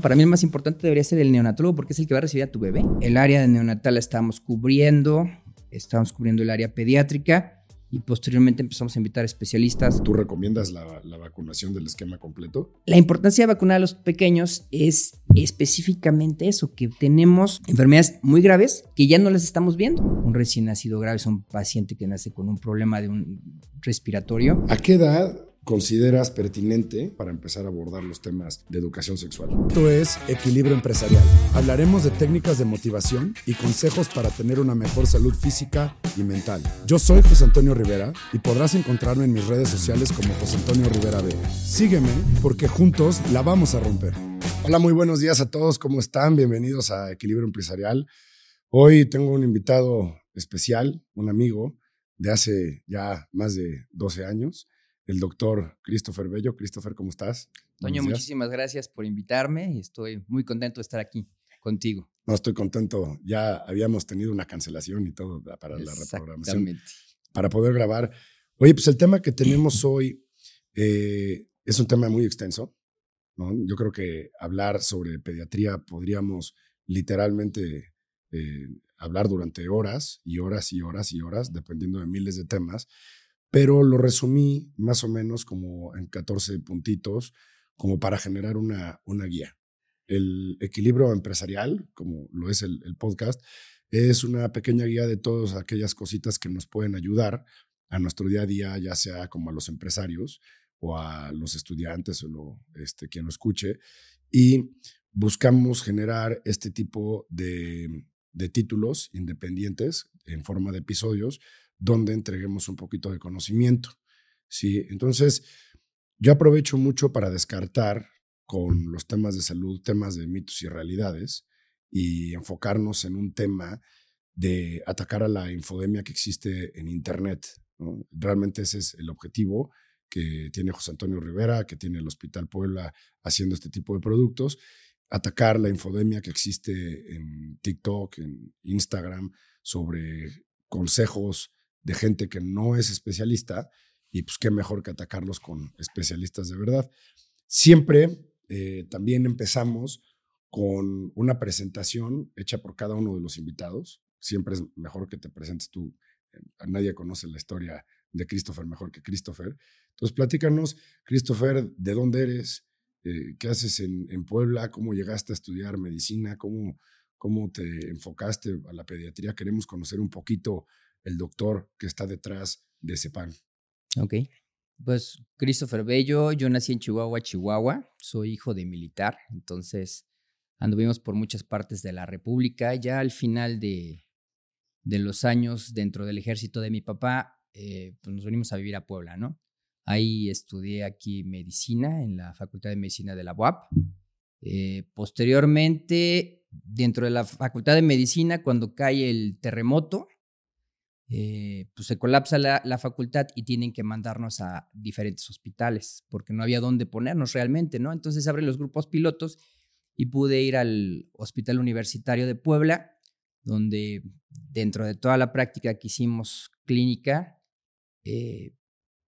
Para mí el más importante debería ser el neonatólogo porque es el que va a recibir a tu bebé. El área de neonatal la estábamos cubriendo, estábamos cubriendo el área pediátrica y posteriormente empezamos a invitar especialistas. ¿Tú recomiendas la, vacunación del esquema completo? La importancia de vacunar a los pequeños es específicamente eso, que tenemos enfermedades muy graves que ya no las estamos viendo. Un recién nacido grave es un paciente que nace con un problema de un respiratorio. ¿A qué edad consideras pertinente para empezar a abordar los temas de educación sexual. Esto es Equilibrio Empresarial. Hablaremos de técnicas de motivación y consejos para tener una mejor salud física y mental. Yo soy José Antonio Rivera y podrás encontrarme en mis redes sociales como José Antonio Rivera B. Sígueme porque juntos la vamos a romper. Hola, muy buenos días a todos. ¿Cómo están? Bienvenidos a Equilibrio Empresarial. Hoy tengo un invitado especial, un amigo de hace ya más de 12 años el doctor Christopher Bello. Christopher, ¿cómo estás? Toño, muchísimas gracias por invitarme y estoy muy contento de estar aquí contigo. No, estoy contento. Ya habíamos tenido una cancelación y todo para la reprogramación. Para poder grabar. Oye, pues el tema que tenemos hoy eh, es un tema muy extenso. Yo creo que hablar sobre pediatría podríamos literalmente eh, hablar durante horas y horas y horas y horas, dependiendo de miles de temas pero lo resumí más o menos como en 14 puntitos, como para generar una, una guía. El equilibrio empresarial, como lo es el, podcast, es una pequeña guía de todas aquellas cositas que nos pueden ayudar a nuestro día a día, ya sea como a los empresarios o a los estudiantes o lo, este, quien lo escuche. Y buscamos generar este tipo de, de títulos independientes en forma de episodios donde entreguemos un poquito de conocimiento. ¿sí? Entonces, yo aprovecho mucho para descartar con los temas de salud, temas de mitos y realidades y enfocarnos en un tema de atacar a la infodemia que existe en Internet. Realmente ese es el objetivo que tiene José Antonio Rivera, que tiene el Hospital Puebla haciendo este tipo de productos, atacar la infodemia que existe en TikTok, en Instagram, sobre consejos de gente que no es especialista y pues qué mejor que atacarlos con especialistas de verdad. Siempre eh, también empezamos con una presentación hecha por cada uno de los invitados. Siempre es mejor que te presentes tú. Eh, nadie conoce la historia de Christopher mejor que Christopher. Entonces, platícanos, Christopher, ¿de dónde eres? Eh, ¿Qué haces en, en, Puebla? ¿Cómo llegaste a estudiar medicina? ¿Cómo, ¿Cómo te enfocaste a la pediatría? Queremos conocer un poquito el doctor que está detrás de ese pan. Ok. Pues Christopher Bello, yo nací en Chihuahua, Chihuahua, soy hijo de militar, entonces anduvimos por muchas partes de la República. Ya al final de, de los años dentro del ejército de mi papá, eh, pues nos venimos a vivir a Puebla, ¿no? Ahí estudié aquí medicina en la Facultad de Medicina de la UAP. Eh, posteriormente, dentro de la Facultad de Medicina, cuando cae el terremoto, eh, pues se colapsa la, facultad y tienen que mandarnos a diferentes hospitales porque no había dónde ponernos realmente, ¿no? Entonces abren los grupos pilotos y pude ir al Hospital Universitario de Puebla, donde dentro de toda la práctica que hicimos clínica, eh,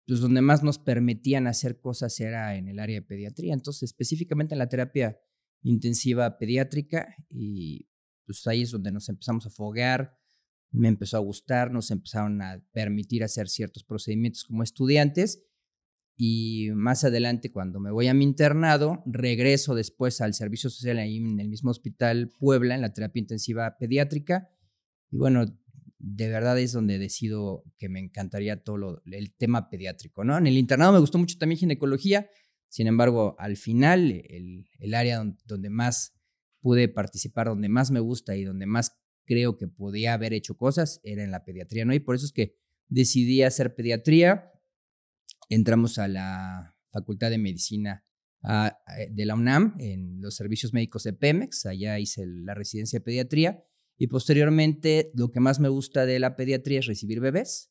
pues donde más nos permitían hacer cosas era en el área de pediatría, entonces específicamente en la terapia intensiva pediátrica y pues ahí es donde nos empezamos a foguear, me empezó a gustar, nos empezaron a permitir hacer ciertos procedimientos como estudiantes y más adelante cuando me voy a mi internado, regreso después al servicio social ahí en el mismo hospital Puebla, en la terapia intensiva pediátrica y bueno, de verdad es donde decido que me encantaría todo el tema pediátrico, ¿no? En el internado me gustó mucho también ginecología, sin embargo, al final el, el área donde más pude participar, donde más me gusta y donde más creo que podía haber hecho cosas era en la pediatría, ¿no? Y por eso es que decidí hacer pediatría. Entramos a la Facultad de Medicina eh, de la UNAM en los servicios médicos de Pemex, allá hice la residencia de pediatría y posteriormente lo que más me gusta de la pediatría es recibir bebés.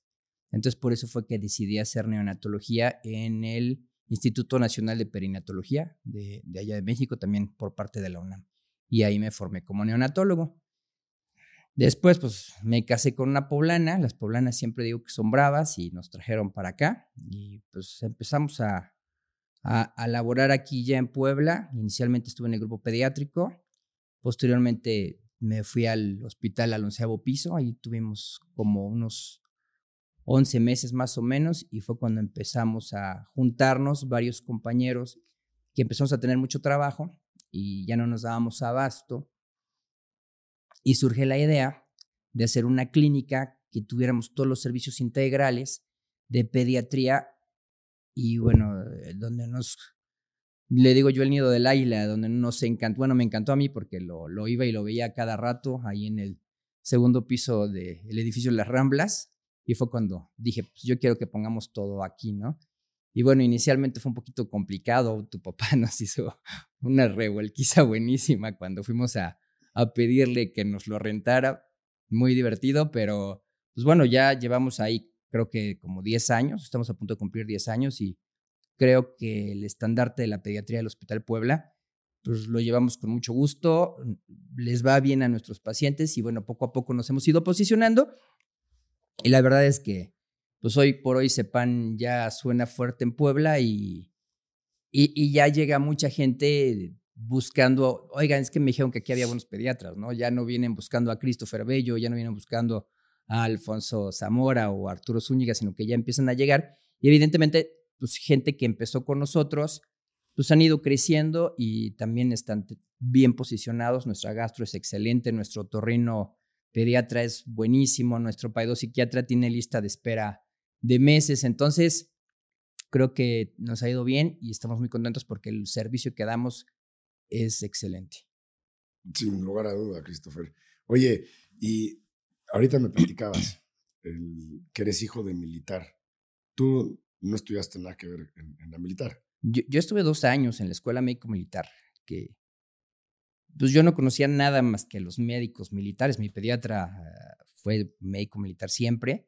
Entonces por eso fue que decidí hacer neonatología en el Instituto Nacional de Perinatología de, de allá de México, también por parte de la UNAM. Y ahí me formé como neonatólogo. Después, pues me casé con una poblana. Las poblanas siempre digo que son bravas y nos trajeron para acá. Y pues empezamos a, a, laborar aquí ya en Puebla. Inicialmente estuve en el grupo pediátrico, posteriormente me fui al hospital al onceavo piso, ahí tuvimos como unos 11 meses más o menos y fue cuando empezamos a juntarnos varios compañeros que empezamos a tener mucho trabajo y ya no nos dábamos abasto y surge la idea de hacer una clínica que tuviéramos todos los servicios integrales de pediatría y bueno, eh, donde nos, le digo yo el nido del águila, donde nos encantó, bueno, me encantó a mí porque lo, lo iba y lo veía cada rato ahí en el segundo piso del edificio de las Ramblas y fue cuando dije, pues yo quiero que pongamos todo aquí, ¿no? Y bueno, inicialmente fue un poquito complicado, tu papá nos hizo una revuelquiza buenísima cuando fuimos a, a pedirle que nos lo rentara, muy divertido, pero pues bueno, ya llevamos ahí creo que como 10 años, estamos a punto de cumplir 10 años y creo que el estandarte de la pediatría del Hospital Puebla, pues lo llevamos con mucho gusto, les va bien a nuestros pacientes y bueno, poco a poco nos hemos ido posicionando. Y la verdad es que pues hoy por hoy Sepan ya suena fuerte en Puebla y, y ya llega mucha gente buscando, oigan, es que me dijeron que aquí había buenos pediatras, ¿no? Ya no vienen buscando a Christopher Bello, ya no vienen buscando a Alfonso Zamora o Arturo Zúñiga, sino que ya empiezan a llegar. Y evidentemente, pues gente que empezó con nosotros, pues han ido creciendo y también están bien posicionados. Nuestra gastro es excelente, nuestro torrino pediatra es buenísimo, nuestro paido psiquiatra tiene lista de espera de meses. Entonces, creo que nos ha ido bien y estamos muy contentos porque el servicio que damos es excelente. Sin lugar a duda, Christopher. Oye, y ahorita me platicabas que eres hijo de militar. Tú no estudiaste nada que ver en, la militar. Yo, estuve dos años en la escuela médico militar, que pues yo no conocía nada más que los médicos militares. Mi pediatra fue médico militar siempre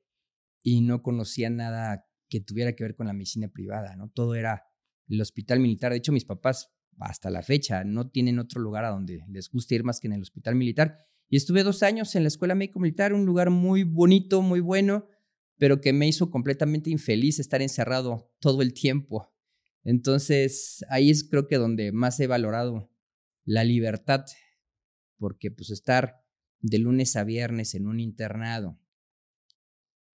y no conocía nada que tuviera que ver con la medicina privada, ¿no? Todo era el hospital militar. De hecho, mis papás hasta la fecha no tienen otro lugar a donde les guste ir más que en el hospital militar. Y estuve dos años en la escuela médico militar, un lugar muy bonito, muy bueno, pero que me hizo completamente infeliz estar encerrado todo el tiempo. Entonces, ahí es creo que donde más he valorado la libertad, porque pues estar de lunes a viernes en un internado,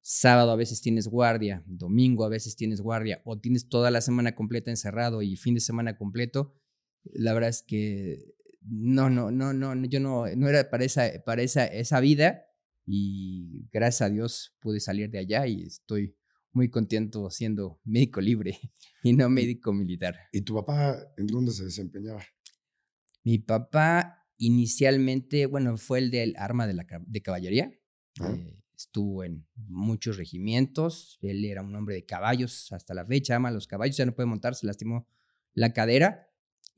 sábado a veces tienes guardia, domingo a veces tienes guardia, o tienes toda la semana completa encerrado y fin de semana completo, la verdad es que no, no, no, no, yo no, no era para esa, para esa, esa vida y gracias a Dios pude salir de allá y estoy muy contento siendo médico libre y no médico militar. ¿Y tu papá en dónde se desempeñaba? Mi papá inicialmente, bueno, fue el del arma de, la, de caballería. Ah. Eh, estuvo en muchos regimientos. Él era un hombre de caballos hasta la fecha, ama los caballos, ya no puede montar, se lastimó la cadera.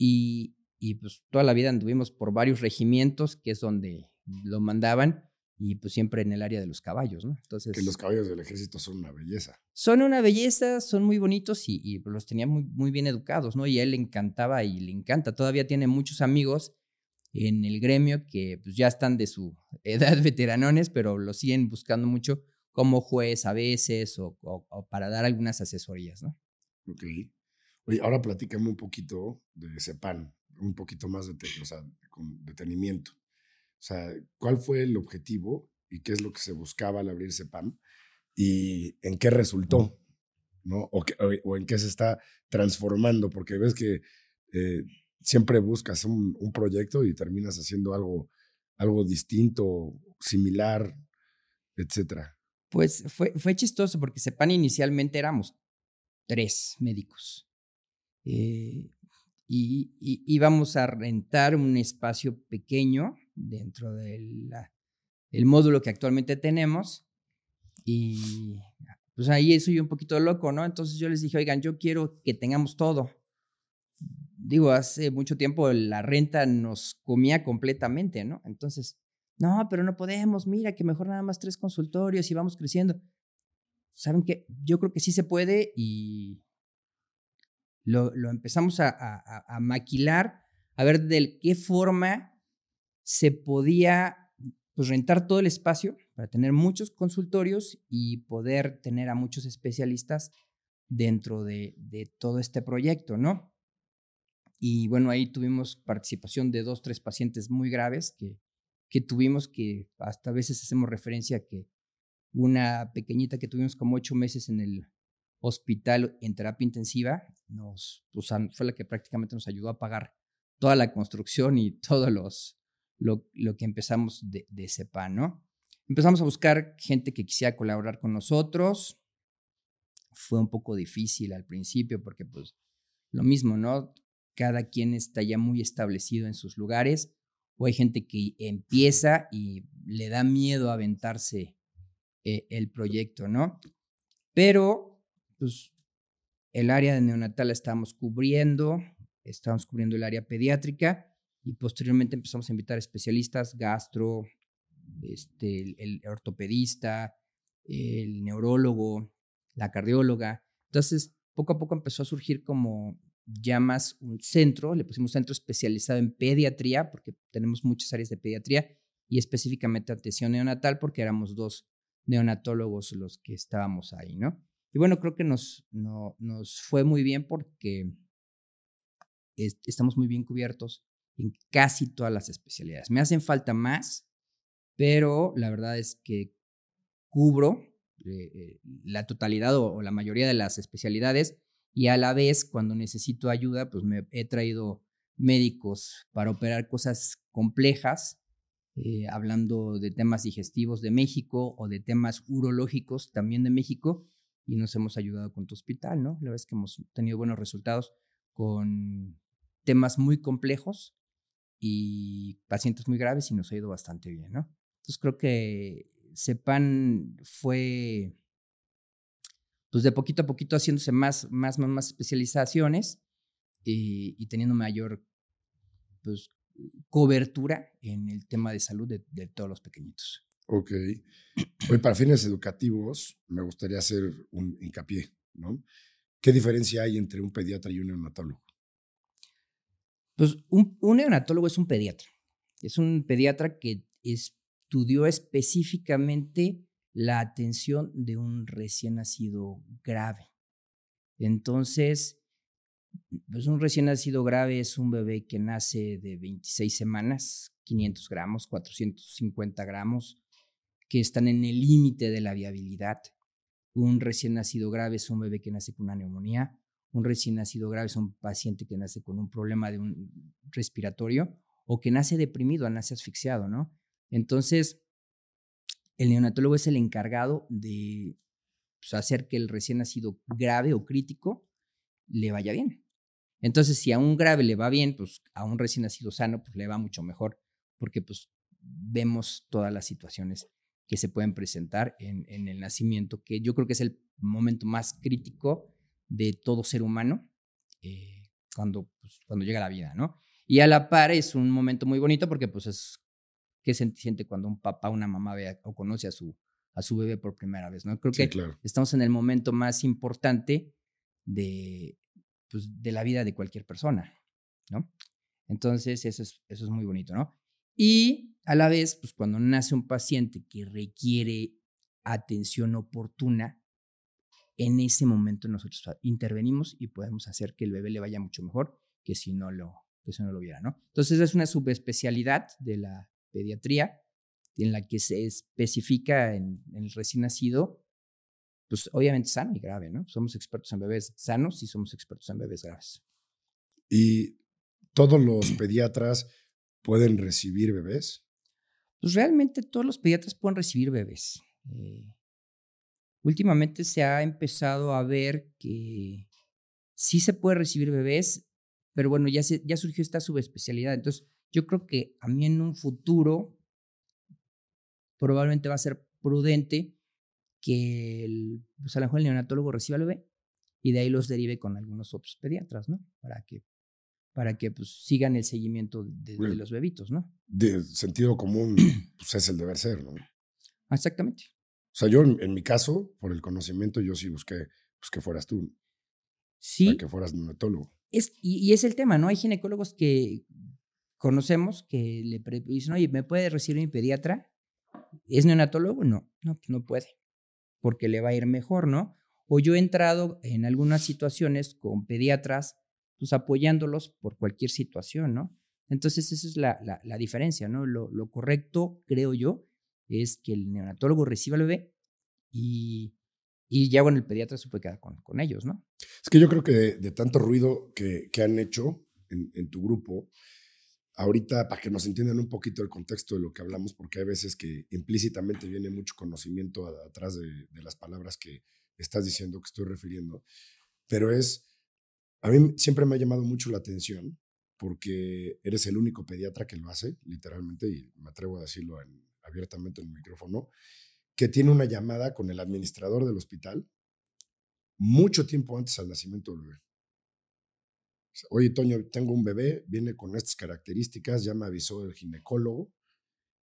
Y, y pues toda la vida anduvimos por varios regimientos, que es donde lo mandaban, y pues siempre en el área de los caballos, ¿no? Entonces... Que los caballos del ejército son una belleza. Son una belleza, son muy bonitos y, y los tenía muy, muy bien educados, ¿no? Y a él le encantaba y le encanta. Todavía tiene muchos amigos en el gremio que pues ya están de su edad veteranones, pero lo siguen buscando mucho como juez a veces o, o para dar algunas asesorías, ¿no? Ok. Oye, ahora platícame un poquito de CEPAN un poquito más de, o sea, con detenimiento. O sea, ¿cuál fue el objetivo y qué es lo que se buscaba al abrir PAM y en qué resultó? ¿no? O, o, en qué se está transformando, porque ves que eh, siempre buscas un, un, proyecto y terminas haciendo algo, algo distinto, similar, etcétera. Pues fue, fue chistoso porque CEPAN inicialmente éramos tres médicos. Eh, y, íbamos a rentar un espacio pequeño dentro del módulo que actualmente tenemos y pues ahí soy un poquito loco, ¿no? Entonces yo les dije, oigan, yo quiero que tengamos todo. Digo, hace mucho tiempo la renta nos comía completamente, ¿no? Entonces, no, pero no podemos, mira que mejor nada más tres consultorios y vamos creciendo. ¿Saben qué? Yo creo que sí se puede y lo, empezamos a, maquilar, a ver de qué forma se podía pues, rentar todo el espacio para tener muchos consultorios y poder tener a muchos especialistas dentro de, todo este proyecto, ¿no? Y bueno, ahí tuvimos participación de dos, tres pacientes muy graves que, que tuvimos que hasta a veces hacemos referencia a que una pequeñita que tuvimos como ocho meses en el hospital en terapia intensiva, nos, pues, fue la que prácticamente nos ayudó a pagar toda la construcción y todo los, lo, lo que empezamos de, de CEPA, ¿no? Empezamos a buscar gente que quisiera colaborar con nosotros. Fue un poco difícil al principio porque pues lo mismo, ¿no? Cada quien está ya muy establecido en sus lugares o hay gente que empieza y le da miedo aventarse eh, el proyecto, ¿no? Pero, pues, el área de neonatal la estábamos cubriendo, estábamos cubriendo el área pediátrica y posteriormente empezamos a invitar especialistas, gastro, este, el, ortopedista, el neurólogo, la cardióloga. Entonces, poco a poco empezó a surgir como ya más un centro, le pusimos centro especializado en pediatría, porque tenemos muchas áreas de pediatría, y específicamente atención neonatal, porque éramos dos neonatólogos los que estábamos ahí, ¿no? Y bueno, creo que nos, no, nos fue muy bien porque estamos muy bien cubiertos en casi todas las especialidades. Me hacen falta más, pero la verdad es que cubro eh, eh, la totalidad o, la mayoría de las especialidades y a la vez cuando necesito ayuda, pues me he traído médicos para operar cosas complejas, eh, hablando de temas digestivos de México o de temas urológicos también de México y nos hemos ayudado con tu hospital, ¿no? La verdad es que hemos tenido buenos resultados con temas muy complejos y pacientes muy graves y nos ha ido bastante bien, ¿no? Entonces creo que Sepan fue, pues de poquito a poquito haciéndose más, más, más, más especializaciones y, y teniendo mayor, pues, cobertura en el tema de salud de, de todos los pequeñitos. Ok. Hoy para fines educativos me gustaría hacer un hincapié, ¿no? ¿Qué diferencia hay entre un pediatra y un neonatólogo? Pues un, neonatólogo es un pediatra. Es un pediatra que es estudió específicamente la atención de un recién nacido grave. Entonces, pues un recién nacido grave es un bebé que nace de 26 semanas, 500 gramos, 450 gramos, que están en el límite de la viabilidad. Un recién nacido grave es un bebé que nace con una neumonía. Un recién nacido grave es un paciente que nace con un problema de un respiratorio o que nace deprimido, nace asfixiado, ¿no? Entonces, el neonatólogo es el encargado de pues, hacer que el recién nacido grave o crítico le vaya bien. Entonces, si a un grave le va bien, pues a un recién nacido sano, pues le va mucho mejor, porque pues vemos todas las situaciones que se pueden presentar en, el nacimiento, que yo creo que es el momento más crítico de todo ser humano eh, cuando, pues, cuando llega la vida, ¿no? Y a la par es un momento muy bonito porque pues es qué se siente cuando un papá o una mamá ve o conoce a su, a su bebé por primera vez, ¿no? Creo que estamos en el momento más importante de, pues, de la vida de cualquier persona, ¿no? Entonces, eso es, eso es muy bonito, ¿no? Y a la vez, pues cuando nace un paciente que requiere atención oportuna, en ese momento nosotros intervenimos y podemos hacer que el bebé le vaya mucho mejor que si no lo, que si no lo viera, ¿no? Entonces es una subespecialidad de la, pediatría, en la que se especifica en, el recién nacido, pues obviamente sano y grave, ¿no? Somos expertos en bebés sanos y somos expertos en bebés graves. ¿Y todos los pediatras pueden recibir bebés? Pues realmente todos los pediatras pueden recibir bebés. Eh, últimamente se ha empezado a ver que sí se puede recibir bebés, pero bueno, ya, ya surgió esta subespecialidad. Entonces, yo creo que a mí en un futuro probablemente va a ser prudente que el, pues a lo mejor el neonatólogo reciba al bebé y de ahí los derive con algunos otros pediatras, ¿no? Para que, para que pues, sigan el seguimiento de, los bebitos, ¿no? De sentido común, pues es el deber ser, ¿no? Exactamente. O sea, yo en, mi caso, por el conocimiento, yo sí busqué pues, que fueras tú. Sí. que fueras neonatólogo. Es, y, y, es el tema, ¿no? Hay ginecólogos que conocemos que le dicen, oye, ¿me puede recibir mi pediatra? ¿Es neonatólogo? No, no, pues no puede, porque le va a ir mejor, ¿no? O yo he entrado en algunas situaciones con pediatras, pues apoyándolos por cualquier situación, ¿no? Entonces, esa es la, la, diferencia, ¿no? Lo, lo, correcto, creo yo, es que el neonatólogo reciba al bebé y, y ya, bueno, el pediatra se puede quedar con, con ellos, ¿no? Es que yo creo que de, tanto ruido que, que han hecho en, en, tu grupo, ahorita para que nos entiendan un poquito el contexto de lo que hablamos, porque hay veces que implícitamente viene mucho conocimiento atrás de, de las palabras que estás diciendo, que estoy refiriendo, pero es, a mí siempre me ha llamado mucho la atención porque eres el único pediatra que lo hace, literalmente, y me atrevo a decirlo abiertamente en el micrófono, que tiene una llamada con el administrador del hospital mucho tiempo antes al nacimiento del bebé. Oye, Toño, tengo un bebé, viene con estas características, ya me avisó el ginecólogo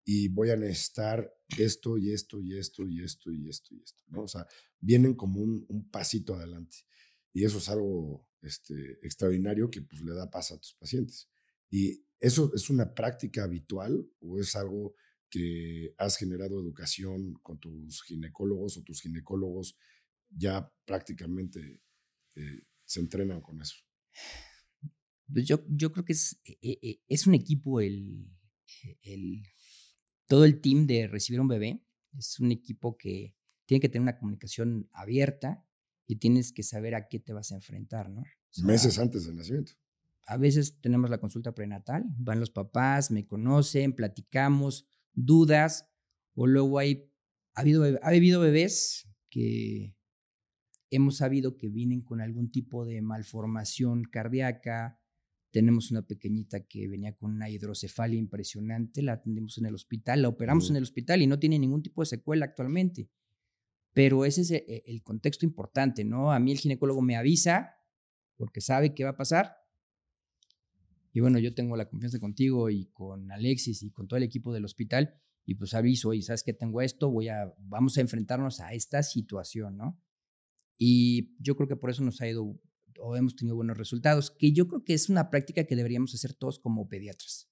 y voy a necesitar esto y esto y esto y esto y esto y esto. O sea, vienen como un pasito adelante. Y eso es algo este, extraordinario que pues, le da paz a tus pacientes. ¿Y eso es una práctica habitual o es algo que has generado educación con tus ginecólogos o tus ginecólogos ya prácticamente eh, se entrenan con eso? Pues yo, yo creo que es, e, e, e, es un equipo el, el, todo el team de recibir un bebé. Es un equipo que tiene que tener una comunicación abierta, y tienes que saber a qué te vas a enfrentar, ¿no? Meses antes del nacimiento. A veces tenemos la consulta prenatal, van los papás, me conocen, platicamos, dudas, o luego hay, ha habido, ha habido bebés que hemos sabido que vienen con algún tipo de malformación cardíaca, tenemos una pequeñita que venía con una hidrocefalia impresionante, la atendimos en el hospital, la operamos en el hospital y no tiene ningún tipo de secuela actualmente. Pero ese es e, el contexto importante, ¿no? A mí el ginecólogo me avisa porque sabe qué va a pasar. Y bueno, yo tengo la confianza contigo y con Alexis y con todo el equipo del hospital y pues aviso, y sabes que tengo esto, voy a, vamos a enfrentarnos a esta situación, ¿no? Y yo creo que por eso nos ha ido o hemos tenido buenos resultados, que yo creo que es una práctica que deberíamos hacer todos como pediatras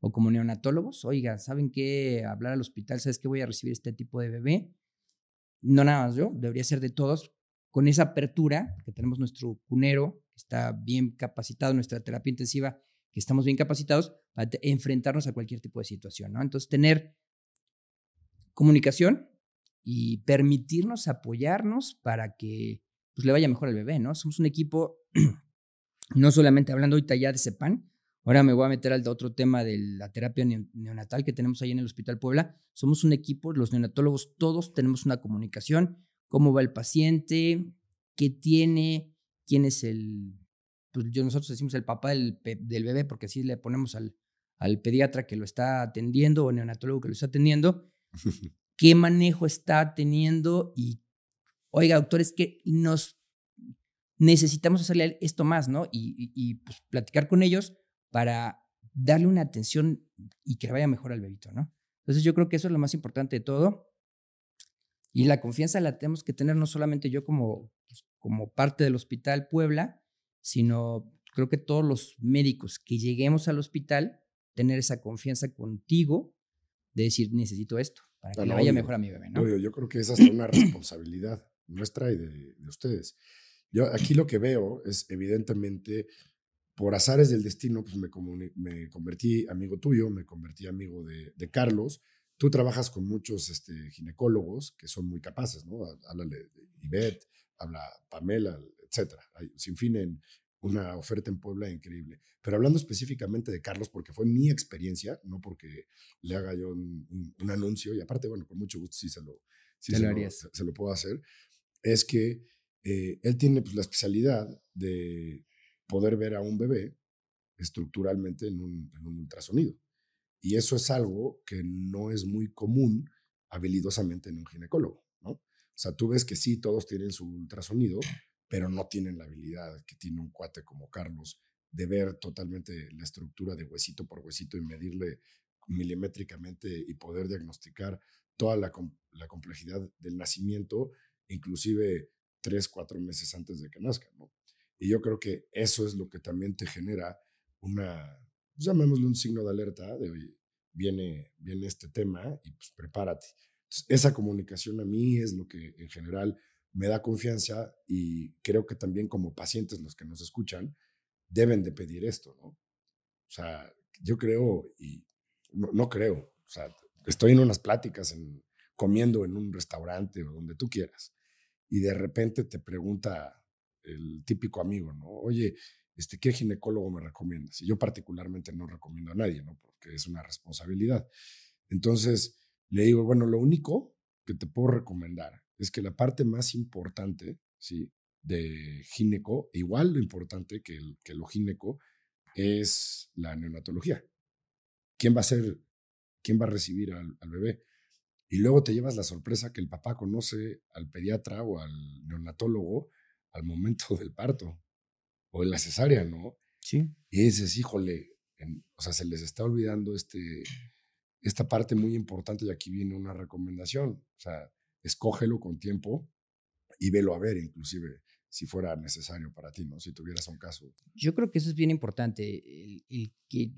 o como neonatólogos. Oigan, ¿saben qué? Hablar al hospital, ¿sabes que voy a recibir este tipo de bebé? No nada más yo, debería ser de todos, con esa apertura, que tenemos nuestro cunero, que está bien capacitado, nuestra terapia intensiva, que estamos bien capacitados para enfrentarnos a cualquier tipo de situación, ¿no? Entonces, tener comunicación y permitirnos apoyarnos para que pues, le vaya mejor al bebé, ¿no? Somos un equipo, no solamente hablando ahorita ya de CEPAN, Ahora me voy a meter al otro tema de la terapia neonatal que tenemos ahí en el Hospital Puebla. Somos un equipo, los neonatólogos todos tenemos una comunicación, cómo va el paciente, qué tiene, quién es el, pues yo nosotros decimos el papá del, bebé porque así le ponemos al, al pediatra que lo está atendiendo o neonatólogo que lo está atendiendo, qué manejo está teniendo y, oiga, doctor, es que nos necesitamos hacerle esto más, ¿no? Y, y pues platicar con ellos para darle una atención y que vaya mejor al bebito, ¿no? Entonces yo creo que eso es lo más importante de todo. Y la confianza la tenemos que tener no solamente yo como, pues, como parte del Hospital Puebla, sino creo que todos los médicos que lleguemos al hospital, tener esa confianza contigo de decir, necesito esto, para que le vaya mejor a mi bebé, ¿no? yo creo que es hasta una responsabilidad nuestra y de, de ustedes. Yo aquí lo que veo es evidentemente por azares del destino, pues me, me convertí amigo tuyo, me convertí amigo de, Carlos. Tú trabajas con muchos este, ginecólogos que son muy capaces, ¿no? Habla de Ivette, habla Pamela, etcétera. Hay, sin fin en una oferta en Puebla increíble. Pero hablando específicamente de Carlos, porque fue mi experiencia, no porque le haga yo un, anuncio, y aparte, bueno, con mucho gusto sí se lo, se, lo, puedo hacer, es que eh, él tiene pues, la especialidad de poder ver a un bebé estructuralmente en un, ultrasonido. Y eso es algo que no es muy común habilidosamente en un ginecólogo, ¿no? O sea, tú ves que sí, todos tienen su ultrasonido, pero no tienen la habilidad que tiene un cuate como Carlos de ver totalmente la estructura de huesito por huesito y medirle milimétricamente y poder diagnosticar toda la, la complejidad del nacimiento, inclusive tres, cuatro meses antes de que nazca, ¿no? Y yo creo que eso es lo que también te genera una, pues, llamémosle un signo de alerta de, oye, viene, viene este tema y pues prepárate. esa comunicación a mí es lo que en general me da confianza y creo que también como pacientes los que nos escuchan deben de pedir esto, ¿no? O sea, yo creo y no, creo, o sea, estoy en unas pláticas, en, comiendo en un restaurante o donde tú quieras y de repente te pregunta el típico amigo, ¿no? Oye, este, ¿qué ginecólogo me recomiendas? Y yo particularmente no recomiendo a nadie, ¿no? Porque es una responsabilidad. Entonces, le digo, bueno, lo único que te puedo recomendar es que la parte más importante, ¿sí? De gineco, igual lo importante que, el, que lo gineco, es la neonatología. ¿Quién va a ser, quién va a recibir al, al bebé? Y luego te llevas la sorpresa que el papá conoce al pediatra o al neonatólogo al momento del parto o de la cesárea, ¿no? Sí. Y dices, híjole, o sea, se les está olvidando este, esta parte muy importante y aquí viene una recomendación. O sea, escógelo con tiempo y velo a ver, inclusive si fuera necesario para ti, ¿no? Si tuvieras un caso. Yo creo que eso es bien importante, el, que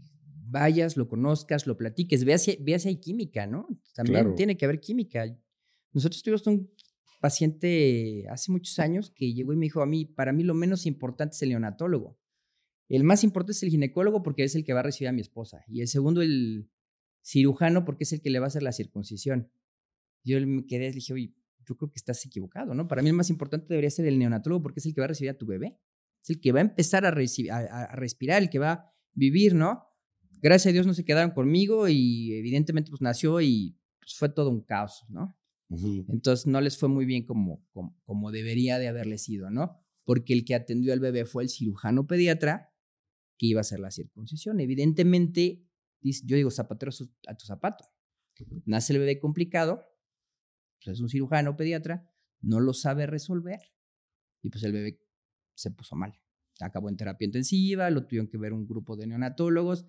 vayas, lo conozcas, lo platiques, veas si, veas si hay química, ¿no? También tiene que haber química. Nosotros tuvimos un paciente hace muchos años que llegó y me dijo a mí, para mí lo menos importante es el neonatólogo. El más importante es el ginecólogo porque es el que va a recibir a mi esposa. Y el segundo, el cirujano, porque es el que le va a hacer la circuncisión. Yo me quedé y le dije, oye, yo creo que estás equivocado, ¿no? Para mí el más importante debería ser el neonatólogo porque es el que va a recibir a tu bebé. Es el que va a empezar a, a respirar, el que va a vivir, ¿no? Gracias a Dios no se quedaron conmigo y evidentemente pues nació y pues, fue todo un caos, ¿no? Entonces no les fue muy bien como, como, debería de haberles sido, ¿no? Porque el que atendió al bebé fue el cirujano pediatra que iba a hacer la circuncisión. Evidentemente, yo digo zapatero a tu zapato. Nace el bebé complicado, pues es un cirujano pediatra, no lo sabe resolver y pues el bebé se puso mal. Acabó en terapia intensiva, lo tuvieron que ver un grupo de neonatólogos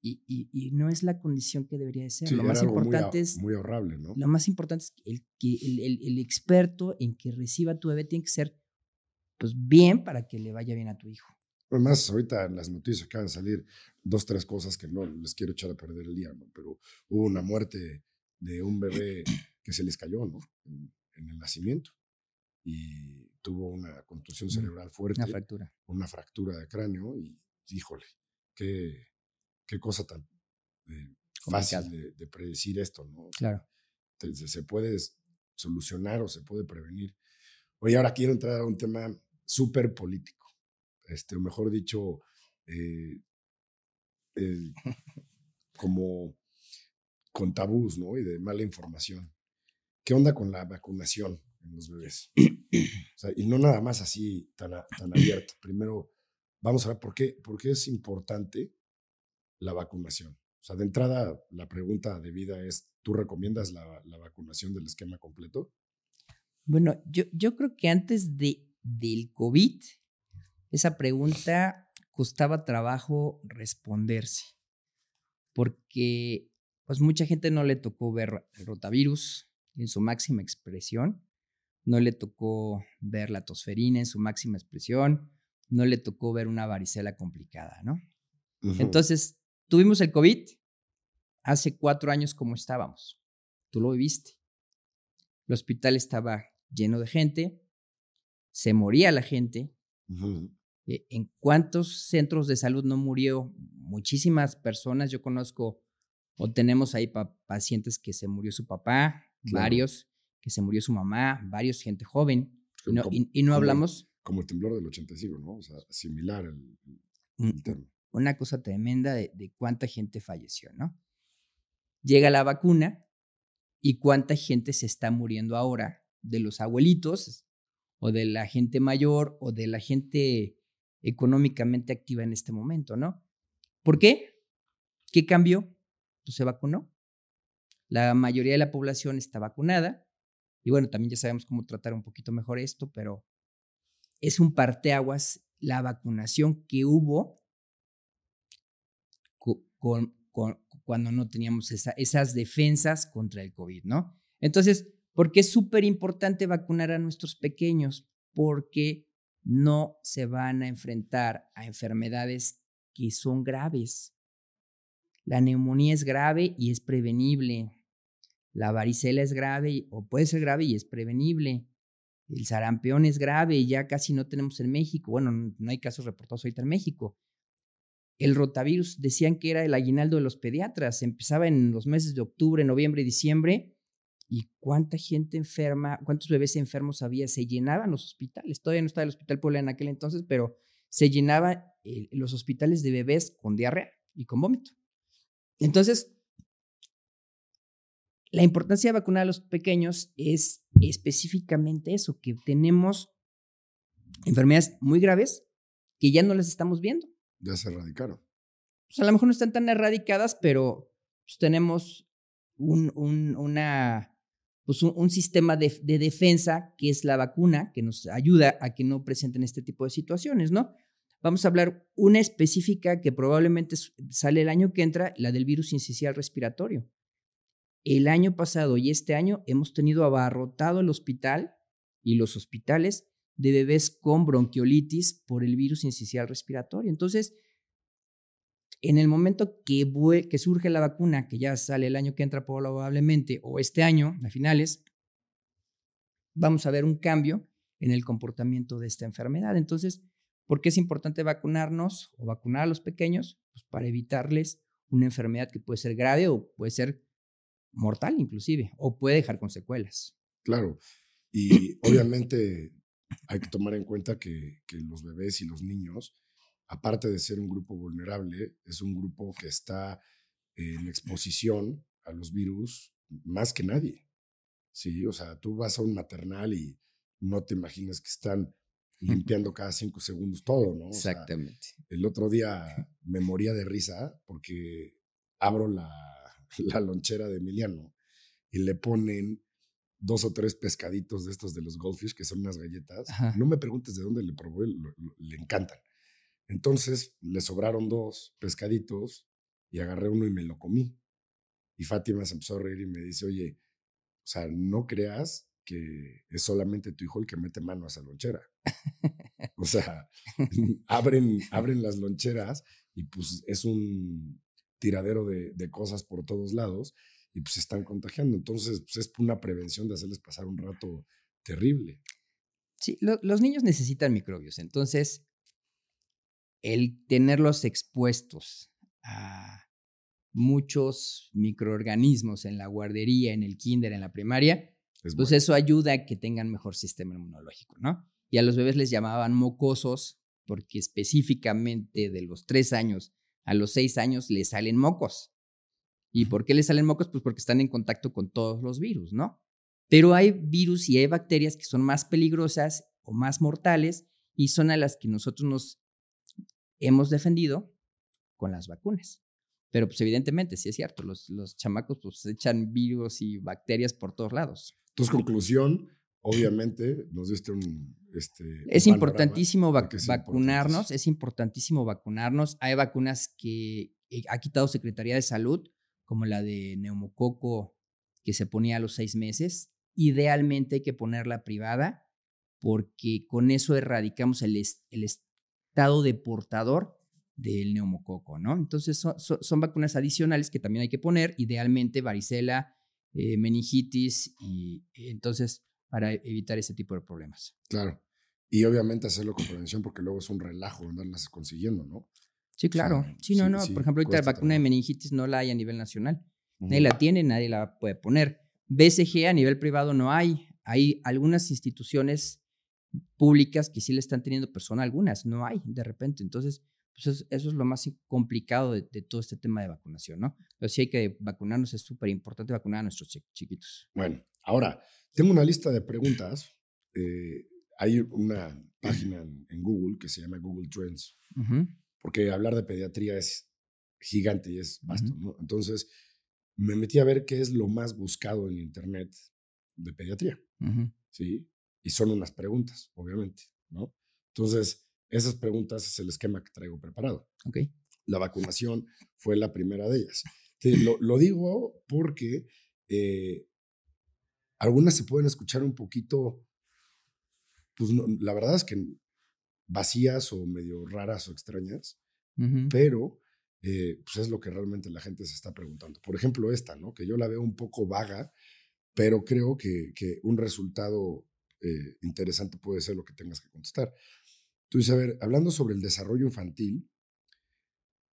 y, y, no es la condición que debería de ser. lo más importante es. Muy ahorrable, ¿no? Lo más importante es el que el, el, el, experto en que reciba tu bebé tiene que ser pues bien para que le vaya bien a tu hijo. Además, ahorita en las noticias acaban de salir dos, tres cosas que no les quiero echar a perder el día, ¿no? Pero hubo una muerte de un bebé que se les cayó, ¿no? En, en el nacimiento. Y tuvo una contusión cerebral fuerte. Una fractura. Una fractura de cráneo y, híjole, qué, qué cosa tan eh, fácil de, predecir esto, ¿no? claro. se puede solucionar o se puede prevenir. Oye, ahora quiero entrar a un tema súper político, este, o mejor dicho, eh, como con tabús, ¿no? Y de mala información. ¿Qué onda con la vacunación en los bebés? y no nada más así tan, tan abierto. Primero, vamos a ver por qué, por qué es importante la vacunación? O sea, de entrada, la pregunta de vida es, ¿tú recomiendas la, vacunación del esquema completo? Bueno, yo, yo creo que antes de, del COVID, esa pregunta costaba trabajo responderse, porque pues mucha gente no le tocó ver el rotavirus en su máxima expresión, no le tocó ver la tosferina en su máxima expresión, no le tocó ver una varicela complicada, ¿no? Entonces, Tuvimos el COVID hace cuatro años como estábamos. Tú lo viviste. El hospital estaba lleno de gente, se moría la gente. Eh, ¿En cuántos centros de salud no murió? Muchísimas personas. Yo conozco o tenemos ahí pacientes que se murió su papá, varios, que se murió su mamá, varios, gente joven. Y no, hablamos. Como el temblor del 85, ¿no? O sea, similar el, el tema una cosa tremenda de, cuánta gente falleció, ¿no? Llega la vacuna y cuánta gente se está muriendo ahora de los abuelitos o de la gente mayor o de la gente económicamente activa en este momento, ¿no? ¿Por qué? ¿Qué cambió? Pues se vacunó. La mayoría de la población está vacunada. Y bueno, también ya sabemos cómo tratar un poquito mejor esto, pero es un parteaguas la vacunación que hubo cuando no teníamos esas defensas contra el COVID, ¿no? Entonces, ¿por qué es súper importante vacunar a nuestros pequeños? Porque no se van a enfrentar a enfermedades que son graves. La neumonía es grave y es prevenible. La varicela es grave o puede ser grave y es prevenible. el sarampión es grave y ya casi no tenemos en México. Bueno, no hay casos reportados ahorita en México. El rotavirus decían que era el aguinaldo de los pediatras. Empezaba en los meses de octubre, noviembre diciembre. ¿Y cuánta gente enferma, cuántos bebés enfermos había? Se llenaban los hospitales. Todavía no estaba el Hospital Puebla en aquel entonces, pero se llenaban eh, los hospitales de bebés con diarrea y con vómito. Entonces, la importancia de vacunar a los pequeños es específicamente eso, que tenemos enfermedades muy graves que ya no las estamos viendo. Ya se erradicaron. Pues a lo mejor no están tan erradicadas, pero pues, tenemos un, una, pues un, sistema de, de, defensa que es la vacuna, que nos ayuda a que no presenten este tipo de situaciones, ¿no? Vamos a hablar una específica que probablemente sale el año que entra, la del virus incisional respiratorio. El año pasado y este año hemos tenido abarrotado el hospital y los hospitales de bebés con bronquiolitis por el virus incisional respiratorio. Entonces, en el momento que, que surge la vacuna, que ya sale el año que entra probablemente, o este año, a finales, vamos a ver un cambio en el comportamiento de esta enfermedad. Entonces, ¿Por qué es importante vacunarnos o vacunar a los pequeños? Pues para evitarles una enfermedad que puede ser grave o puede ser mortal inclusive, o puede dejar con secuelas. Claro, y obviamente hay que tomar en cuenta que, que los bebés y los niños, aparte de ser un grupo vulnerable, es un grupo que está en exposición a los virus más que nadie. Sí, o sea, tú vas a un maternal y no te imaginas que están limpiando cada cinco segundos todo, ¿no? Exactamente. el otro día me moría de risa porque abro la, la lonchera de Emiliano y le ponen dos o tres pescaditos de estos de los goldfish, que son unas galletas. No me preguntes de dónde le probé, le encantan. Entonces le sobraron dos pescaditos y agarré uno y me lo comí. Y Fátima se empezó a reír y me dice, oye, o sea, no creas que es solamente tu hijo el que mete mano a esa lonchera. o sea, abren, abren las loncheras y pues es un tiradero de, cosas por todos lados y pues se están contagiando. Entonces, pues es una prevención de hacerles pasar un rato terrible. Sí, los niños necesitan microbios. Entonces, el tenerlos expuestos a muchos microorganismos en la guardería, en el kinder, en la primaria, pues eso ayuda a que tengan mejor sistema inmunológico, ¿no? Y a los bebés les llamaban mocosos porque específicamente de los tres años a los seis años les salen mocos. ¿Y por qué les salen mocos? Pues porque están en contacto con todos los virus, ¿no? Pero hay virus y hay bacterias que son más peligrosas o más mortales y son a las que nosotros nos hemos defendido con las vacunas. Pero pues evidentemente, sí es cierto, los, los chamacos pues echan virus y bacterias por todos lados. Entonces, conclusión, obviamente, nos diste un... Este, es importantísimo vacunarnos, es importantísimo vacunarnos. Hay vacunas que eh, ha quitado Secretaría de Salud, como la de neumococo que se ponía a los seis meses. Idealmente hay que ponerla privada porque con eso erradicamos el, estado de portador del neumococo, ¿no? Entonces son, son, vacunas adicionales que también hay que poner, idealmente varicela, eh, meningitis y entonces para evitar ese tipo de problemas. Claro. Y obviamente hacerlo con prevención porque luego es un relajo andarlas consiguiendo, ¿no? Sí, claro. sí, no, no. Por ejemplo, ahorita la vacuna de meningitis no la hay a nivel nacional. Nadie la tiene, nadie la puede poner. BCG a nivel privado no hay. Hay algunas instituciones públicas que sí le están teniendo persona, algunas no hay de repente. Entonces, pues eso, es lo más complicado de, todo este tema de vacunación, ¿no? Pero sí hay que vacunarnos, es súper importante vacunar a nuestros chiquitos. Bueno, ahora, tengo una lista de preguntas. Eh, hay una página en, Google que se llama Google Trends, porque hablar de pediatría es gigante y es vasto, ¿no? Entonces, me metí a ver qué es lo más buscado en Internet de pediatría, ¿sí? Y son unas preguntas, obviamente, ¿no? Entonces, esas preguntas es el esquema que traigo preparado. La vacunación fue la primera de ellas. lo, digo porque eh, algunas se pueden escuchar un poquito, pues la verdad es que vacías o medio raras o extrañas, pero eh, pues es lo que realmente la gente se está preguntando. Por ejemplo, esta, ¿no? Que yo la veo un poco vaga, pero creo que, que un resultado eh, interesante puede ser lo que tengas que contestar. Tú dices, a ver, hablando sobre el desarrollo infantil,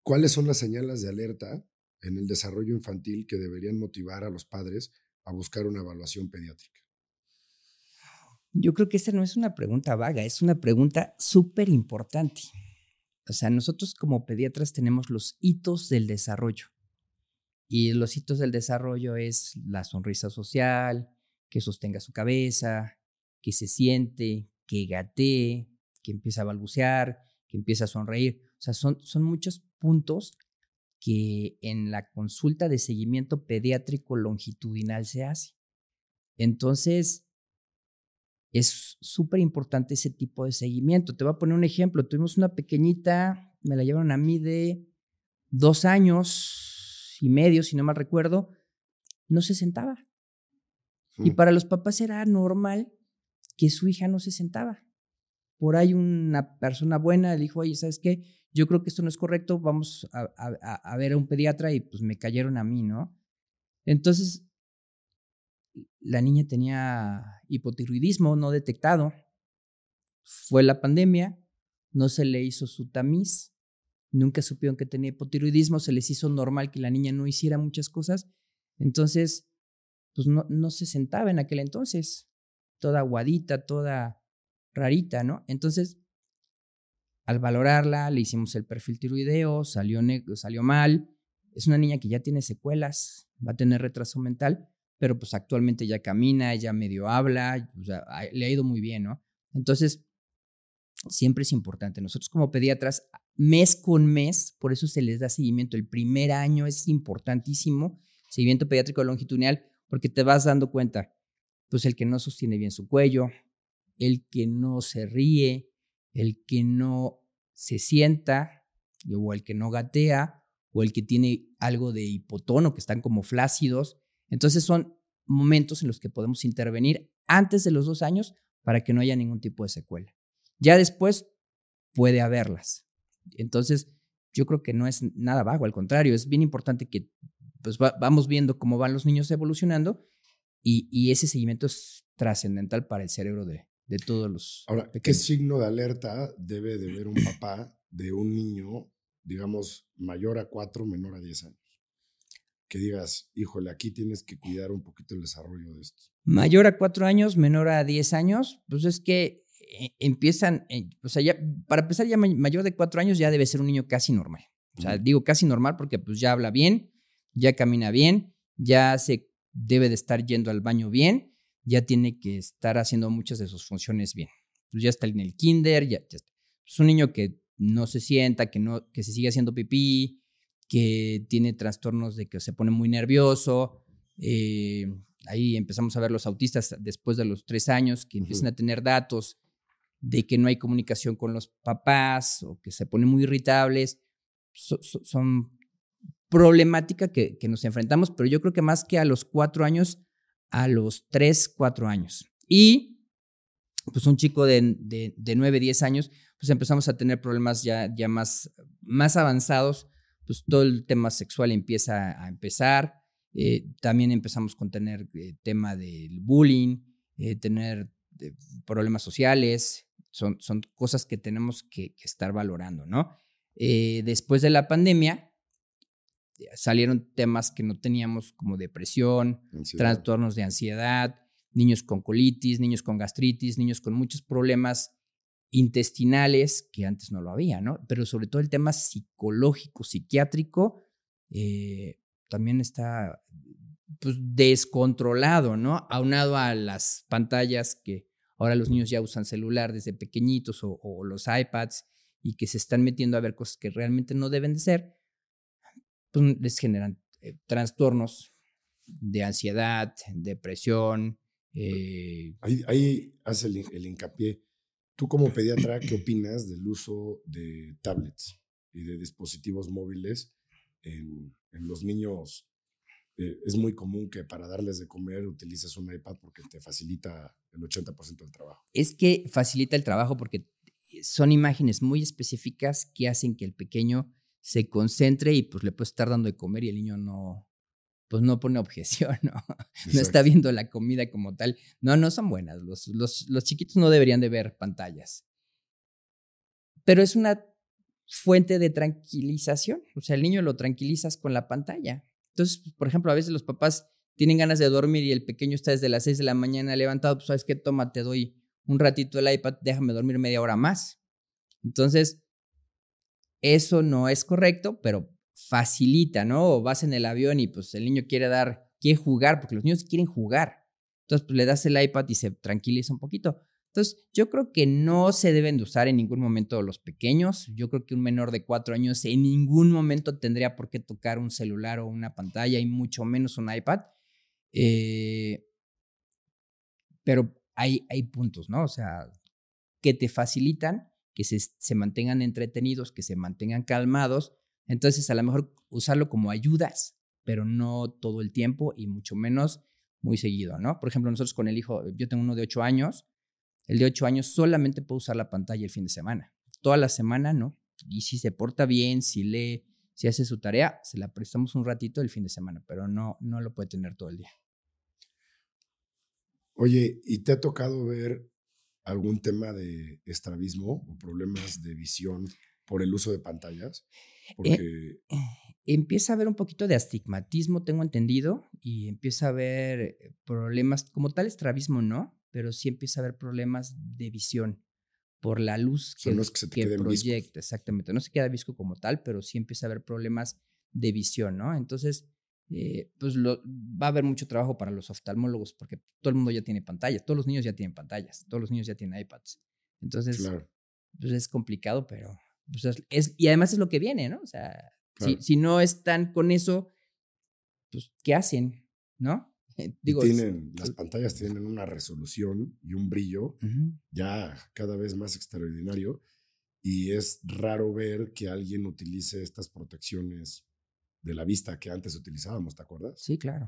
¿cuáles son las señales de alerta en el desarrollo infantil que deberían motivar a los padres a buscar una evaluación pediátrica? Yo creo que esta no es una pregunta vaga, es una pregunta súper importante. O sea, nosotros como pediatras tenemos los hitos del desarrollo. Y los hitos del desarrollo es la sonrisa social, que sostenga su cabeza, que se siente, que gatee, que empieza a balbucear, que empieza a sonreír. O sea, son, son muchos puntos que en la consulta de seguimiento pediátrico longitudinal se hace. Entonces, es súper importante ese tipo de seguimiento. Te voy a poner un ejemplo. Tuvimos una pequeñita, me la llevaron a mí de dos años y medio, si no mal recuerdo, no se sentaba. Y mm. para los papás era normal que su hija no se sentaba. Por ahí una persona buena le dijo, oye, ¿sabes qué? Yo creo que esto no es correcto, vamos a, ver a un pediatra y pues me cayeron a mí, ¿no? Entonces, la niña tenía hipotiroidismo no detectado. Fue la pandemia, no se le hizo su tamiz, nunca supieron que tenía hipotiroidismo, se les hizo normal que la niña no hiciera muchas cosas. Entonces, pues no, no se sentaba en aquel entonces, toda aguadita, toda rarita, ¿no? Entonces, al valorarla, le hicimos el perfil tiroideo, salió, salió mal. Es una niña que ya tiene secuelas, va a tener retraso mental, pero pues actualmente ya camina, ya medio habla, le ha ido muy bien, ¿no? Entonces, siempre es importante. Nosotros como pediatras, mes con mes, por eso se les da seguimiento. El primer año es importantísimo, seguimiento pediátrico longitudinal, porque te vas dando cuenta, pues el que no sostiene bien su cuello, el que no se ríe, el que no se sienta, o el que no gatea, o el que tiene algo de hipotono, que están como flácidos. Entonces son momentos en los que podemos intervenir antes de los dos años para que no haya ningún tipo de secuela. Ya después puede haberlas. Entonces, yo creo que no es nada vago, al contrario, es bien importante que pues vamos viendo cómo van los niños evolucionando y, ese seguimiento es trascendental para el cerebro de, de todos los. Ahora, ¿qué signo de alerta debe de ver un papá de un niño, digamos, mayor a cuatro, menor a diez años? Que digas, híjole, aquí tienes que cuidar un poquito el desarrollo de esto. Mayor a cuatro años, menor a diez años, pues es que eh, empiezan, eh, o sea, ya, para empezar, ya mayor de cuatro años ya debe ser un niño casi normal. O sea, digo casi normal porque pues ya habla bien, ya camina bien, ya se debe de estar yendo al baño bien, ya tiene que estar haciendo muchas de sus funciones bien. Pues ya está en el kinder, ya, está. Es un niño que no se sienta, que, no, que se sigue haciendo pipí, que tiene trastornos de que se pone muy nervioso. Eh, ahí empezamos a ver los autistas después de los tres años que empiezan a tener datos de que no hay comunicación con los papás o que se ponen muy irritables. son problemática que, nos enfrentamos, pero yo creo que más que a los cuatro años, a los tres, cuatro años. Y pues un chico de, de, nueve, diez años, pues empezamos a tener problemas ya, ya más, más avanzados, pues todo el tema sexual empieza a empezar. Eh, también empezamos con tener eh, tema del bullying, eh, tener problemas sociales, son, son cosas que tenemos que, que estar valorando, ¿no? después de la pandemia, salieron temas que no teníamos como depresión, trastornos de ansiedad, niños con colitis, niños con gastritis, niños con muchos problemas intestinales que antes no lo había, ¿no? Pero sobre todo el tema psicológico, psiquiátrico, eh, también está pues, descontrolado, ¿no? Aunado a las pantallas que ahora los niños ya usan celular desde pequeñitos o, o los iPads y que se están metiendo a ver cosas que realmente no deben de ser, pues, les generan eh, trastornos de ansiedad, depresión. Eh, ahí, hace el, hincapié. Tú como pediatra, ¿qué opinas del uso de tablets y de dispositivos móviles en, los niños? Eh, es muy común que para darles de comer utilices un iPad porque te facilita el 80% del trabajo. Es que facilita el trabajo porque son imágenes muy específicas que hacen que el pequeño se concentre y pues le puede estar dando de comer y el niño no, pues no pone objeción, ¿no? No está viendo la comida como tal. No, no son buenas. Los, los, los chiquitos no deberían de ver pantallas. Pero es una fuente de tranquilización. O sea, el niño lo tranquilizas con la pantalla. Entonces, por ejemplo, a veces los papás tienen ganas de dormir y el pequeño está desde las 6 de la mañana levantado, pues sabes qué, toma, te doy un ratito el iPad, déjame dormir media hora más. Entonces, eso no es correcto, pero facilita, ¿no? O vas en el avión y pues el niño quiere dar, quiere jugar, porque los niños quieren jugar. Entonces, pues le das el iPad y se tranquiliza un poquito. Entonces, yo creo que no se deben de usar en ningún momento los pequeños. Yo creo que un menor de cuatro años en ningún momento tendría por qué tocar un celular o una pantalla y mucho menos un iPad. Eh, pero hay, hay puntos, ¿no? O sea, que te facilitan que se, se mantengan entretenidos, que se mantengan calmados. Entonces, a lo mejor usarlo como ayudas, pero no todo el tiempo y mucho menos muy seguido, ¿no? Por ejemplo, nosotros con el hijo, yo tengo uno de 8 años, el de 8 años solamente puede usar la pantalla el fin de semana. Toda la semana, ¿no? Y si se porta bien, si lee, si hace su tarea, se la prestamos un ratito el fin de semana, pero no, no lo puede tener todo el día. Oye, ¿y te ha tocado ver algún tema de estrabismo o problemas de visión por el uso de pantallas? Eh, Porque... empieza a haber un poquito de astigmatismo, tengo entendido, y empieza a haber problemas, como tal estrabismo no, pero sí empieza a haber problemas de visión por la luz que, que, proyecta, exactamente. No se queda visco como tal, pero sí empieza a haber problemas de visión, ¿no? Entonces, eh, pues lo, va a haber mucho trabajo para los oftalmólogos porque todo el mundo ya tiene pantallas, todos los niños ya tienen pantallas, todos los niños ya tienen iPads. Entonces, pues es complicado, pero pues es, y además es lo que viene, ¿no? O sea, si, si, no están con eso, pues, ¿qué hacen? ¿No? Digo, tienen, las pantallas tienen una resolución y un brillo ya cada vez más extraordinario y es raro ver que alguien utilice estas protecciones de la vista que antes utilizábamos, ¿te acuerdas? Sí, claro.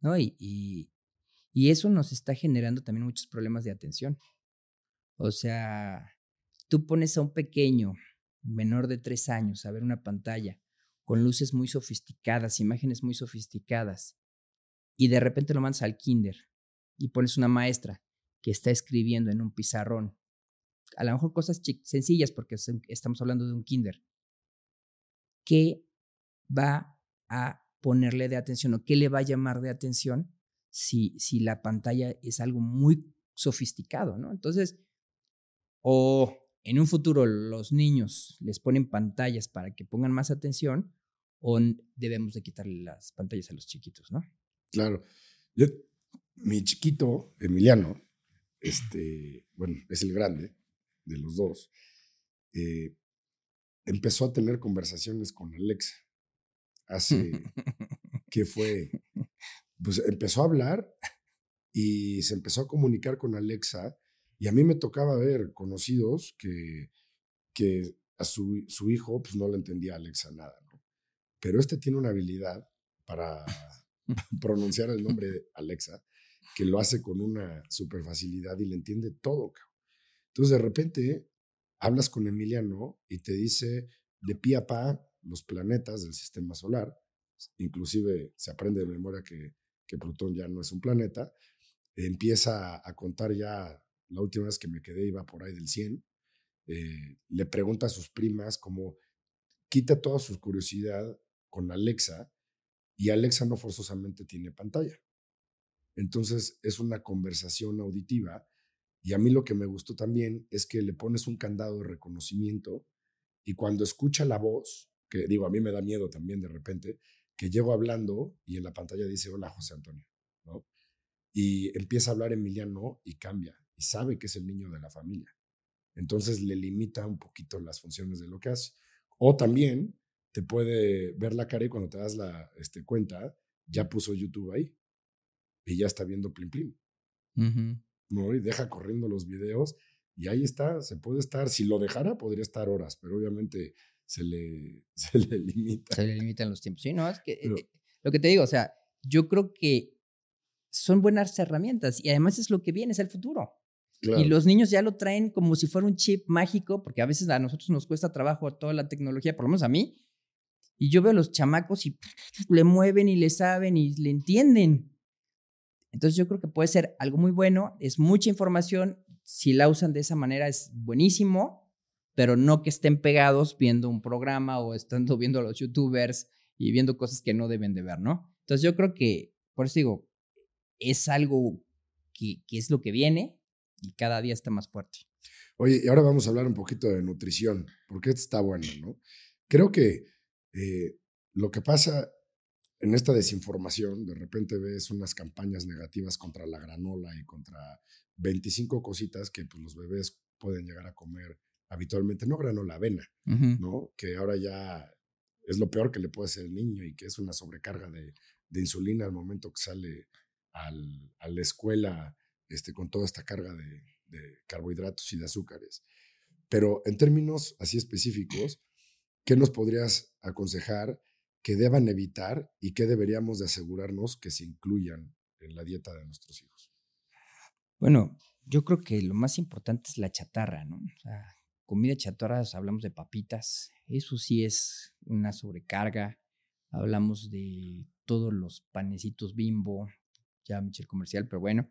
No, y, y, eso nos está generando también muchos problemas de atención. O sea, tú pones a un pequeño, menor de tres años, a ver una pantalla con luces muy sofisticadas, imágenes muy sofisticadas, y de repente lo mandas al kinder y pones una maestra que está escribiendo en un pizarrón, a lo mejor cosas sencillas porque estamos hablando de un kinder, ¿qué va a ponerle de atención o qué le va a llamar de atención si, si la pantalla es algo muy sofisticado, ¿no? Entonces, o en un futuro los niños les ponen pantallas para que pongan más atención o debemos de quitarle las pantallas a los chiquitos, ¿no? Claro. Yo, mi chiquito, Emiliano, este, bueno, es el grande de los dos, eh, empezó a tener conversaciones con Alexa hace, que fue, pues empezó a hablar y se empezó a comunicar con Alexa y a mí me tocaba ver conocidos que, que a su, su hijo pues no le entendía Alexa nada. Pero este tiene una habilidad para pronunciar el nombre de Alexa que lo hace con una super facilidad y le entiende todo. Entonces de repente hablas con Emiliano y te dice de pie a pa los planetas del sistema solar, inclusive se aprende de memoria que, que Plutón ya no es un planeta, empieza a contar ya, la última vez que me quedé iba por ahí del 100, eh, le pregunta a sus primas como quita toda su curiosidad con Alexa y Alexa no forzosamente tiene pantalla. Entonces es una conversación auditiva y a mí lo que me gustó también es que le pones un candado de reconocimiento y cuando escucha la voz, que digo, a mí me da miedo también de repente, que llego hablando y en la pantalla dice, hola José Antonio, ¿no? Y empieza a hablar Emiliano y cambia, y sabe que es el niño de la familia. Entonces le limita un poquito las funciones de lo que hace. O también te puede ver la cara y cuando te das la este, cuenta, ya puso YouTube ahí y ya está viendo Plim Plim. ¿no? Y deja corriendo los videos y ahí está, se puede estar, si lo dejara podría estar horas, pero obviamente se le, se le limita. Se le limitan los tiempos. Sí, no, es que eh, lo que te digo, o sea, yo creo que son buenas herramientas y además es lo que viene, es el futuro. Y los niños ya lo traen como si fuera un chip mágico, porque a veces a nosotros nos cuesta trabajo toda la tecnología, por lo menos a mí, Y yo veo a los chamacos y le mueven y le saben y le entienden. Entonces yo creo que puede ser algo muy bueno, es mucha información, si la usan de esa manera es buenísimo, pero no que estén pegados viendo un programa o estando viendo a los youtubers y viendo cosas que no deben de ver, ¿no? Entonces yo creo que, por eso digo, es algo que, que es lo que viene y cada día está más fuerte. Oye, y ahora vamos a hablar un poquito de nutrición, porque esto está bueno, ¿no? Creo que eh, lo que pasa en esta desinformación, de repente ves unas campañas negativas contra la granola y contra 25 cositas que pues, los bebés pueden llegar a comer habitualmente, no granola, avena, ¿no? Que ahora ya es lo peor que le puede hacer el niño y que es una sobrecarga de, insulina al momento que sale al, a la escuela este, con toda esta carga de, carbohidratos y de azúcares. Pero en términos así específicos, ¿qué nos podrías aconsejar que deban evitar y qué deberíamos de asegurarnos que se incluyan en la dieta de nuestros hijos? Bueno, yo creo que lo más importante es la chatarra, ¿no? O sea, comida chatarra, hablamos de papitas, eso sí es una sobrecarga. Hablamos de todos los panecitos bimbo, ya Michel comercial, pero bueno,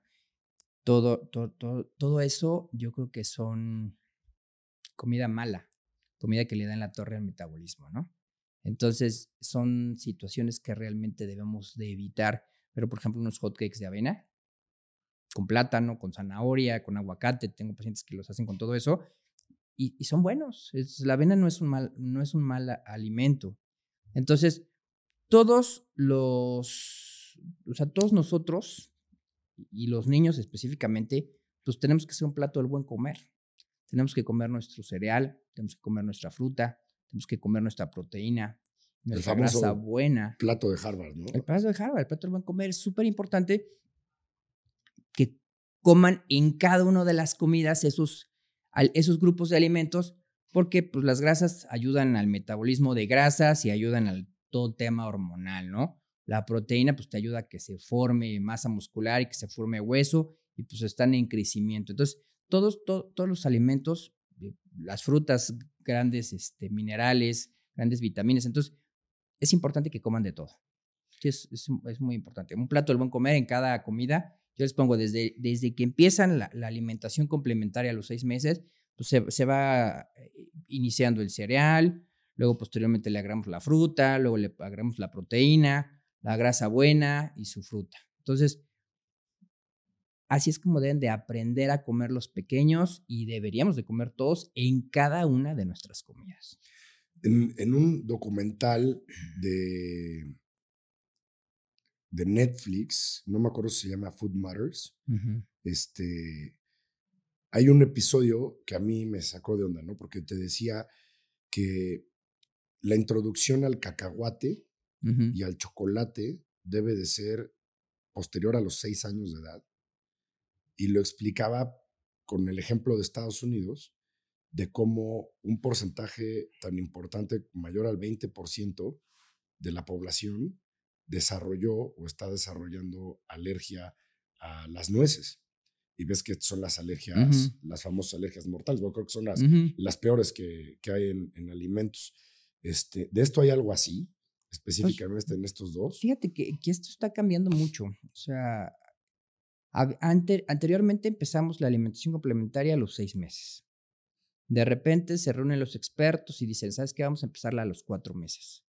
todo, todo, todo, todo eso yo creo que son comida mala, comida que le da en la torre al metabolismo, ¿no? Entonces, son situaciones que realmente debemos de evitar. Pero, por ejemplo, unos hotcakes de avena, con plátano, con zanahoria, con aguacate, tengo pacientes que los hacen con todo eso, y, son buenos. la avena no es, un mal, no es un mal alimento. Entonces, todos los, o sea, todos nosotros, y los niños específicamente, pues tenemos que hacer un plato del buen comer. Tenemos que comer nuestro cereal, tenemos que comer nuestra fruta, tenemos que comer nuestra proteína, nuestra grasa buena. Plato de Harvard, ¿no? El plato de Harvard, el plato del buen comer es súper importante que coman en cada una de las comidas esos, esos grupos de alimentos porque pues, las grasas ayudan al metabolismo de grasas y ayudan al todo tema hormonal, ¿no? La proteína pues te ayuda a que se forme masa muscular y que se forme hueso y pues están en crecimiento. Entonces, todos, todos los alimentos las frutas, grandes este, minerales, grandes vitaminas. Entonces, es importante que coman de todo. es, es, muy importante. Un plato del buen comer en cada comida. Yo les pongo desde, desde que empiezan la, alimentación complementaria a los seis meses, pues se, se, va eh, iniciando el cereal, luego posteriormente le agregamos la fruta, luego le agregamos la proteína, la grasa buena y su fruta. Entonces, Así es como deben de aprender a comer los pequeños y deberíamos de comer todos en cada una de nuestras comidas. En, un documental de, de Netflix, no me acuerdo si se llama Food Matters, este, hay un episodio que a mí me sacó de onda, ¿no? Porque te decía que la introducción al cacahuate y al chocolate debe de ser posterior a los seis años de edad y lo explicaba con el ejemplo de Estados Unidos, de cómo un porcentaje tan importante, mayor al 20% de la población, desarrolló o está desarrollando alergia a las nueces. Y ves que son las alergias, las famosas alergias mortales. Yo creo que son las, las peores que, que hay en, en, alimentos. Este, ¿De esto hay algo así, pues específicamente en estos dos? Fíjate que, que, esto está cambiando mucho. O sea, anteriormente empezamos la alimentación complementaria a los seis meses. De repente se reúnen los expertos y dicen, ¿sabes qué? Vamos a empezarla a los cuatro meses.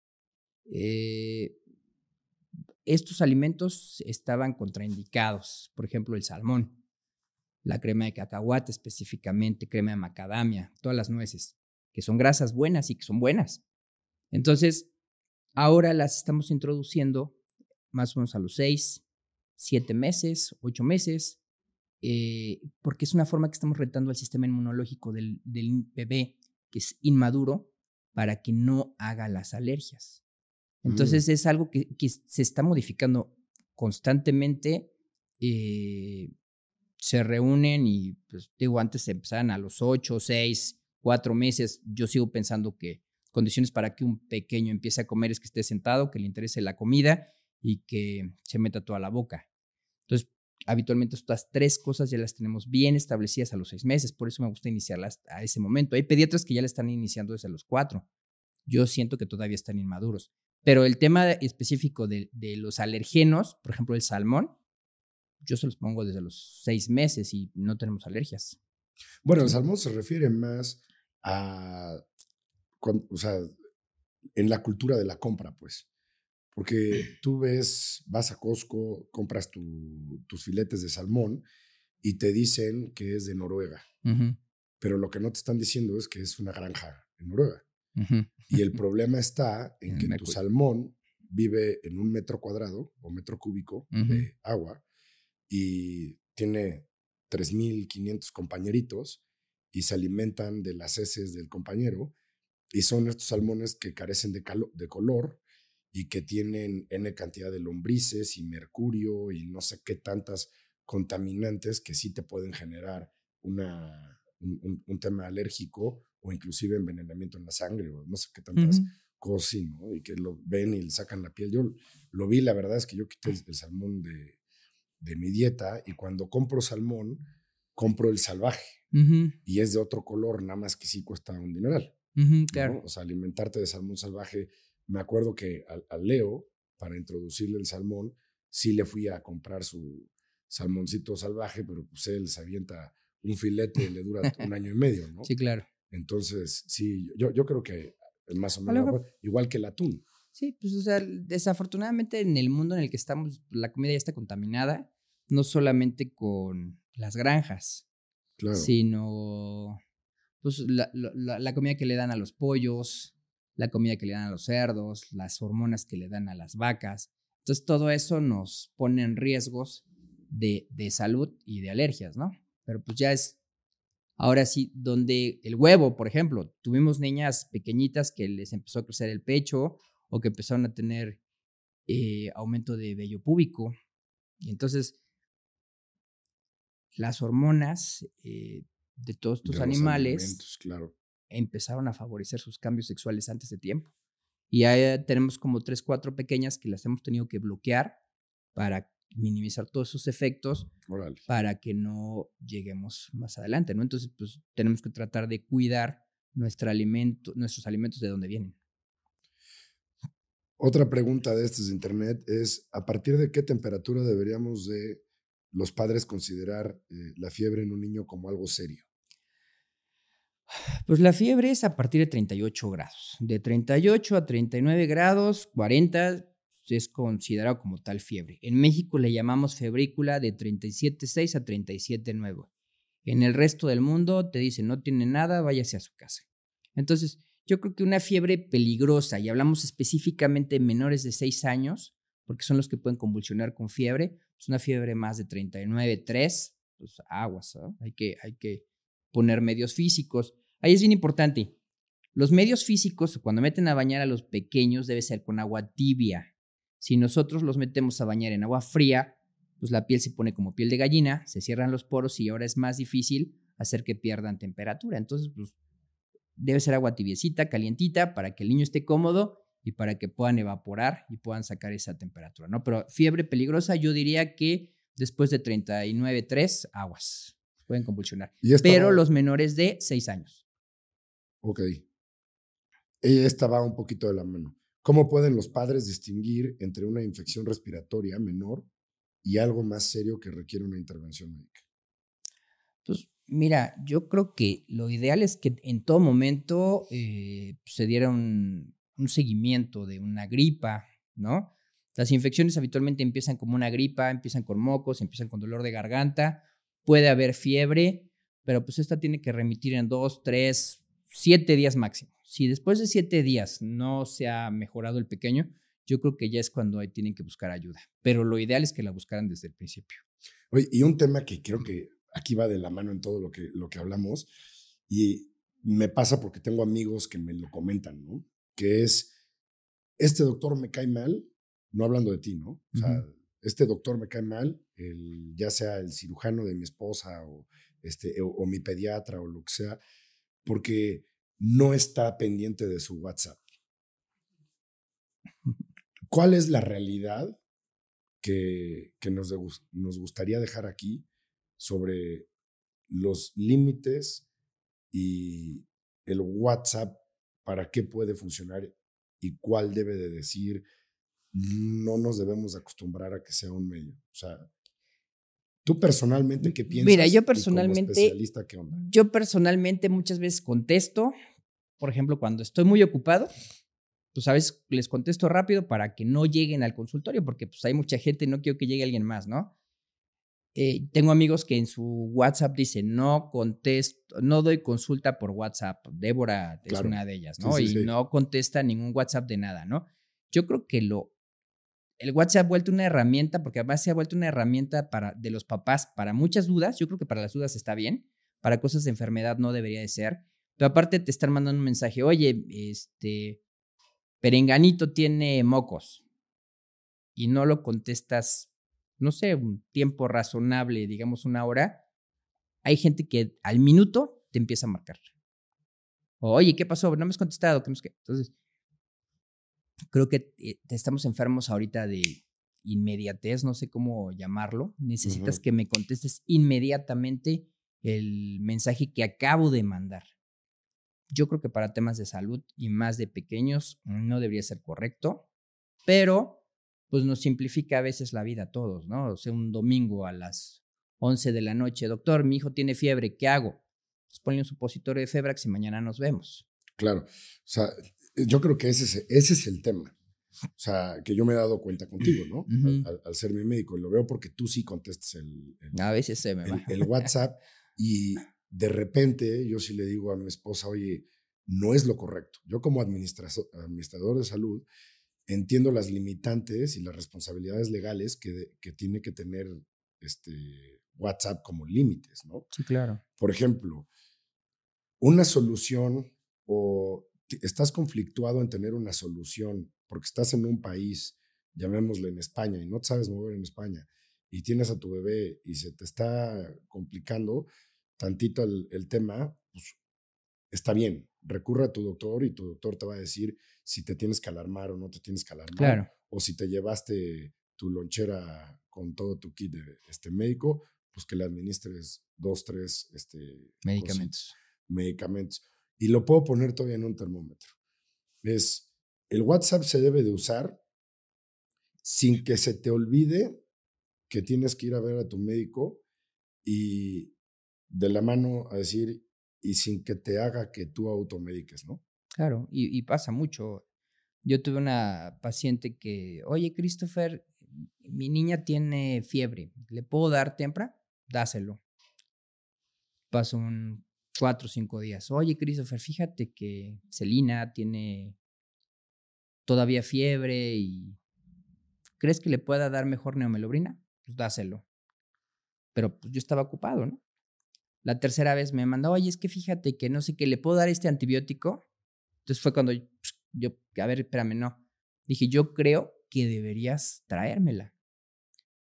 Eh, estos alimentos estaban contraindicados, por ejemplo, el salmón, la crema de cacahuate específicamente, crema de macadamia, todas las nueces, que son grasas buenas y que son buenas. Entonces, ahora las estamos introduciendo más o menos a los seis, siete meses, ocho meses, eh, porque es una forma que estamos retando al sistema inmunológico del, bebé que es inmaduro para que no haga las alergias. Entonces mm. es algo que, se está modificando constantemente. Eh, se reúnen y, pues, digo, antes se empezaban a los ocho, seis, cuatro meses. Yo sigo pensando que condiciones para que un pequeño empiece a comer es que esté sentado, que le interese la comida y que se meta toda la boca. Entonces, habitualmente estas tres cosas ya las tenemos bien establecidas a los seis meses, por eso me gusta iniciarlas a ese momento. Hay pediatras que ya la están iniciando desde los cuatro. yo siento que todavía están inmaduros. Pero el tema específico de, de los alergenos, por ejemplo, el salmón, yo se los pongo desde los seis meses y no tenemos alergias. Bueno, el salmón se refiere más a, o sea, en la cultura de la compra, pues. Porque tú ves, vas a Costco, compras tus filetes de salmón y te dicen que es de Noruega. Pero lo que no te están diciendo es que es una granja en Noruega. Y el problema está en que tu salmón vive en un metro cuadrado o metro cúbico de agua y tiene 3.500 compañeritos y se alimentan de las heces del compañero y son estos salmones que carecen de, de color y que tienen N cantidad de lombrices y mercurio y no sé qué tantas contaminantes que sí te pueden generar una, un, tema alérgico o inclusive envenenamiento en la sangre o no sé qué tantas cosas, ¿no? Y que lo ven y le sacan la piel. Yo lo vi, la verdad es que yo quité el, salmón de, de, mi dieta y cuando compro salmón, compro el salvaje y es de otro color, nada más que sí cuesta un dineral. O sea, alimentarte de salmón salvaje. Me acuerdo que al, Leo, para introducirle el salmón, sí le fui a comprar su salmoncito salvaje, pero pues él se avienta un filete y le dura un año y medio, ¿no? Sí, claro. Entonces, sí, yo, yo creo que es más o menos igual que el atún. Sí, pues o sea, desafortunadamente en el mundo en el que estamos, la comida ya está contaminada, no solamente con las granjas, claro. sino pues, la, la, comida que le dan a los pollos, la comida que le dan a los cerdos, las hormonas que le dan a las vacas. Entonces, todo eso nos pone en riesgos de, de salud y de alergias, ¿no? Pero pues ya es, ahora sí, donde el huevo, por ejemplo, tuvimos niñas pequeñitas que les empezó a crecer el pecho o que empezaron a tener eh, aumento de vello púbico. Y entonces, las hormonas eh, de todos estos animales claro. empezaron a favorecer sus cambios sexuales antes de tiempo. Y ahí tenemos como tres, cuatro pequeñas que las hemos tenido que bloquear para minimizar todos esos efectos para que no lleguemos más adelante, ¿no? Entonces, pues tenemos que tratar de cuidar nuestro alimento, nuestros alimentos de dónde vienen. Otra pregunta de estos de internet es, ¿a partir de qué temperatura deberíamos de los padres considerar eh, la fiebre en un niño como algo serio? Pues la fiebre es a partir de 38 grados. De 38 a 39 grados, 40 es considerado como tal fiebre. En México le llamamos febrícula de 37.6 a 37.9. En el resto del mundo te dicen no tiene nada, váyase a su casa. Entonces, yo creo que una fiebre peligrosa, y hablamos específicamente de menores de 6 años, porque son los que pueden convulsionar con fiebre, es una fiebre más de 39.3, pues aguas, hay, que, hay que poner medios físicos. Ahí es bien importante. Los medios físicos, cuando meten a bañar a los pequeños, debe ser con agua tibia. Si nosotros los metemos a bañar en agua fría, pues la piel se pone como piel de gallina, se cierran los poros y ahora es más difícil hacer que pierdan temperatura. Entonces, pues debe ser agua tibiecita, calientita, para que el niño esté cómodo y para que puedan evaporar y puedan sacar esa temperatura, ¿no? Pero fiebre peligrosa, yo diría que después de 39.3, aguas, pueden convulsionar. Pero los menores de 6 años. Ok. Esta va un poquito de la mano. ¿Cómo pueden los padres distinguir entre una infección respiratoria menor y algo más serio que requiere una intervención médica? Pues mira, yo creo que lo ideal es que en todo momento eh, se diera un, seguimiento de una gripa, ¿no? Las infecciones habitualmente empiezan como una gripa, empiezan con mocos, empiezan con dolor de garganta, puede haber fiebre, pero pues esta tiene que remitir en dos, tres, siete días máximo. Si después de siete días no se ha mejorado el pequeño, yo creo que ya es cuando ahí tienen que buscar ayuda. Pero lo ideal es que la buscaran desde el principio. Oye, y un tema que creo que aquí va de la mano en todo lo que, lo que hablamos, y me pasa porque tengo amigos que me lo comentan, ¿no? Que es, este doctor me cae mal, no hablando de ti, ¿no? O sea, este doctor me cae mal, el, ya sea el cirujano de mi esposa o, este, o mi pediatra o lo que sea, porque no está pendiente de su WhatsApp. ¿Cuál es la realidad que, nos, nos gustaría dejar aquí sobre los límites y el WhatsApp para qué puede funcionar y cuál debe de decir, no nos debemos acostumbrar a que sea un medio. O sea, tú personalmente, ¿qué piensas? Mira, yo personalmente, yo personalmente muchas veces contesto, por ejemplo, cuando estoy muy ocupado, pues a veces les contesto rápido para que no lleguen al consultorio, porque pues hay mucha gente, no quiero que llegue alguien más, ¿no? Eh, tengo amigos que en su WhatsApp dicen, no contesto, no doy consulta por WhatsApp. Débora es una de ellas, ¿no? y no contesta ningún WhatsApp de nada, ¿no? Yo creo que lo, el WhatsApp ha vuelto una herramienta, porque además se ha vuelto una herramienta para, de los papás para muchas dudas. Yo creo que para las dudas está bien, para cosas de enfermedad no debería de ser. Pero aparte te están mandando un mensaje, oye, este, Perenganito tiene mocos y no lo contestas, no sé, un tiempo razonable, digamos una hora, hay gente que al minuto te empieza a marcar. Oye, ¿qué pasó? No me has contestado. Entonces, creo que eh, estamos enfermos ahorita de inmediatez, no sé cómo llamarlo. Necesitas que me contestes inmediatamente el mensaje que acabo de mandar. Yo creo que para temas de salud y más de pequeños no debería ser correcto, pero pues nos simplifica a veces la vida a todos, ¿no? O sea, un domingo a las 11 de la noche, doctor, mi hijo tiene fiebre, ¿qué hago? Pues ponle un supositorio de Febrax y mañana nos vemos. Claro, o sea, yo creo que ese es, ese es el tema. O sea, que yo me he dado cuenta contigo, ¿no? al, ser mi médico. Y lo veo porque tú sí contestas el, a veces se me va. el WhatsApp y de repente yo sí le digo a mi esposa, oye, no es lo correcto. Yo como administrador de salud entiendo las limitantes y las responsabilidades legales que, que tiene que tener este WhatsApp como límites, ¿no? Sí, claro. Por ejemplo, una solución o estás conflictuado en tener una solución porque estás en un país, llamémosle en España, y no te sabes mover en España, y tienes a tu bebé y se te está complicando, tantito el, tema, pues está bien, recurre a tu doctor y tu doctor te va a decir si te tienes que alarmar o no te tienes que alarmar. Claro. O si te llevaste tu lonchera con todo tu kit de este médico, pues que le administres dos, tres este, medicamentos. medicamentos. Y lo puedo poner todavía en un termómetro. Es, el WhatsApp se debe de usar sin que se te olvide que tienes que ir a ver a tu médico y de la mano a decir, y sin que te haga que tú automediques, ¿no? Claro, y, pasa mucho. Yo tuve una paciente que, oye, Christopher, mi niña tiene fiebre, ¿le puedo dar tempra? Dáselo. Pasó un cuatro o cinco días. Oye, Christopher, fíjate que Celina tiene todavía fiebre y ¿crees que le pueda dar mejor neomelobrina? Pues dáselo. Pero pues yo estaba ocupado, ¿no? La tercera vez me mandó, oye, es que fíjate que no sé qué, ¿le puedo dar este antibiótico? Entonces fue cuando yo, a ver, espérame, no. Dije, yo creo que deberías traérmela,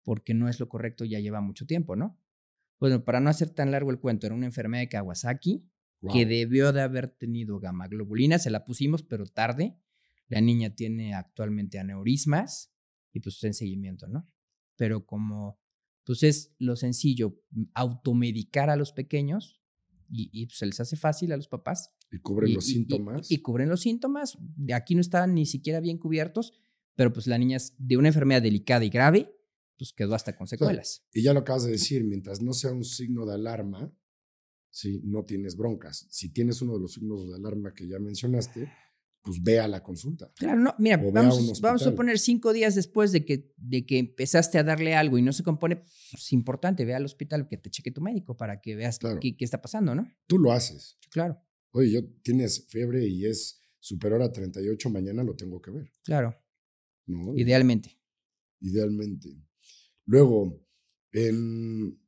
porque no es lo correcto, ya lleva mucho tiempo, ¿no? Bueno, para no hacer tan largo el cuento, era una enfermedad de Kawasaki que debió de haber tenido gamma globulina, se la pusimos, pero tarde. La niña tiene actualmente aneurismas y pues está en seguimiento, ¿no? Pero como entonces, lo sencillo, mm, automedicar a los pequeños y, pues, se les hace fácil a los papás. Y cubren los síntomas. Y, cubren los síntomas. De aquí no estaban ni siquiera bien cubiertos, pero pues la niña es de una enfermedad delicada y grave, pues quedó hasta con secuelas. y ya lo acabas de decir, mientras no sea un signo de alarma, si no tienes broncas. Si tienes uno de los signos de alarma que ya mencionaste, pues ve a la consulta. Claro, no, mira, vamos, a, vamos a poner cinco días después de que, de que empezaste a darle algo y no se compone, es pues, importante, ve al hospital que te cheque tu médico para que veas qué, qué, está pasando, ¿no? Tú lo haces. Claro. Oye, yo tienes fiebre y es superior a 38, mañana lo tengo que ver. Claro. Idealmente. Idealmente. Luego, en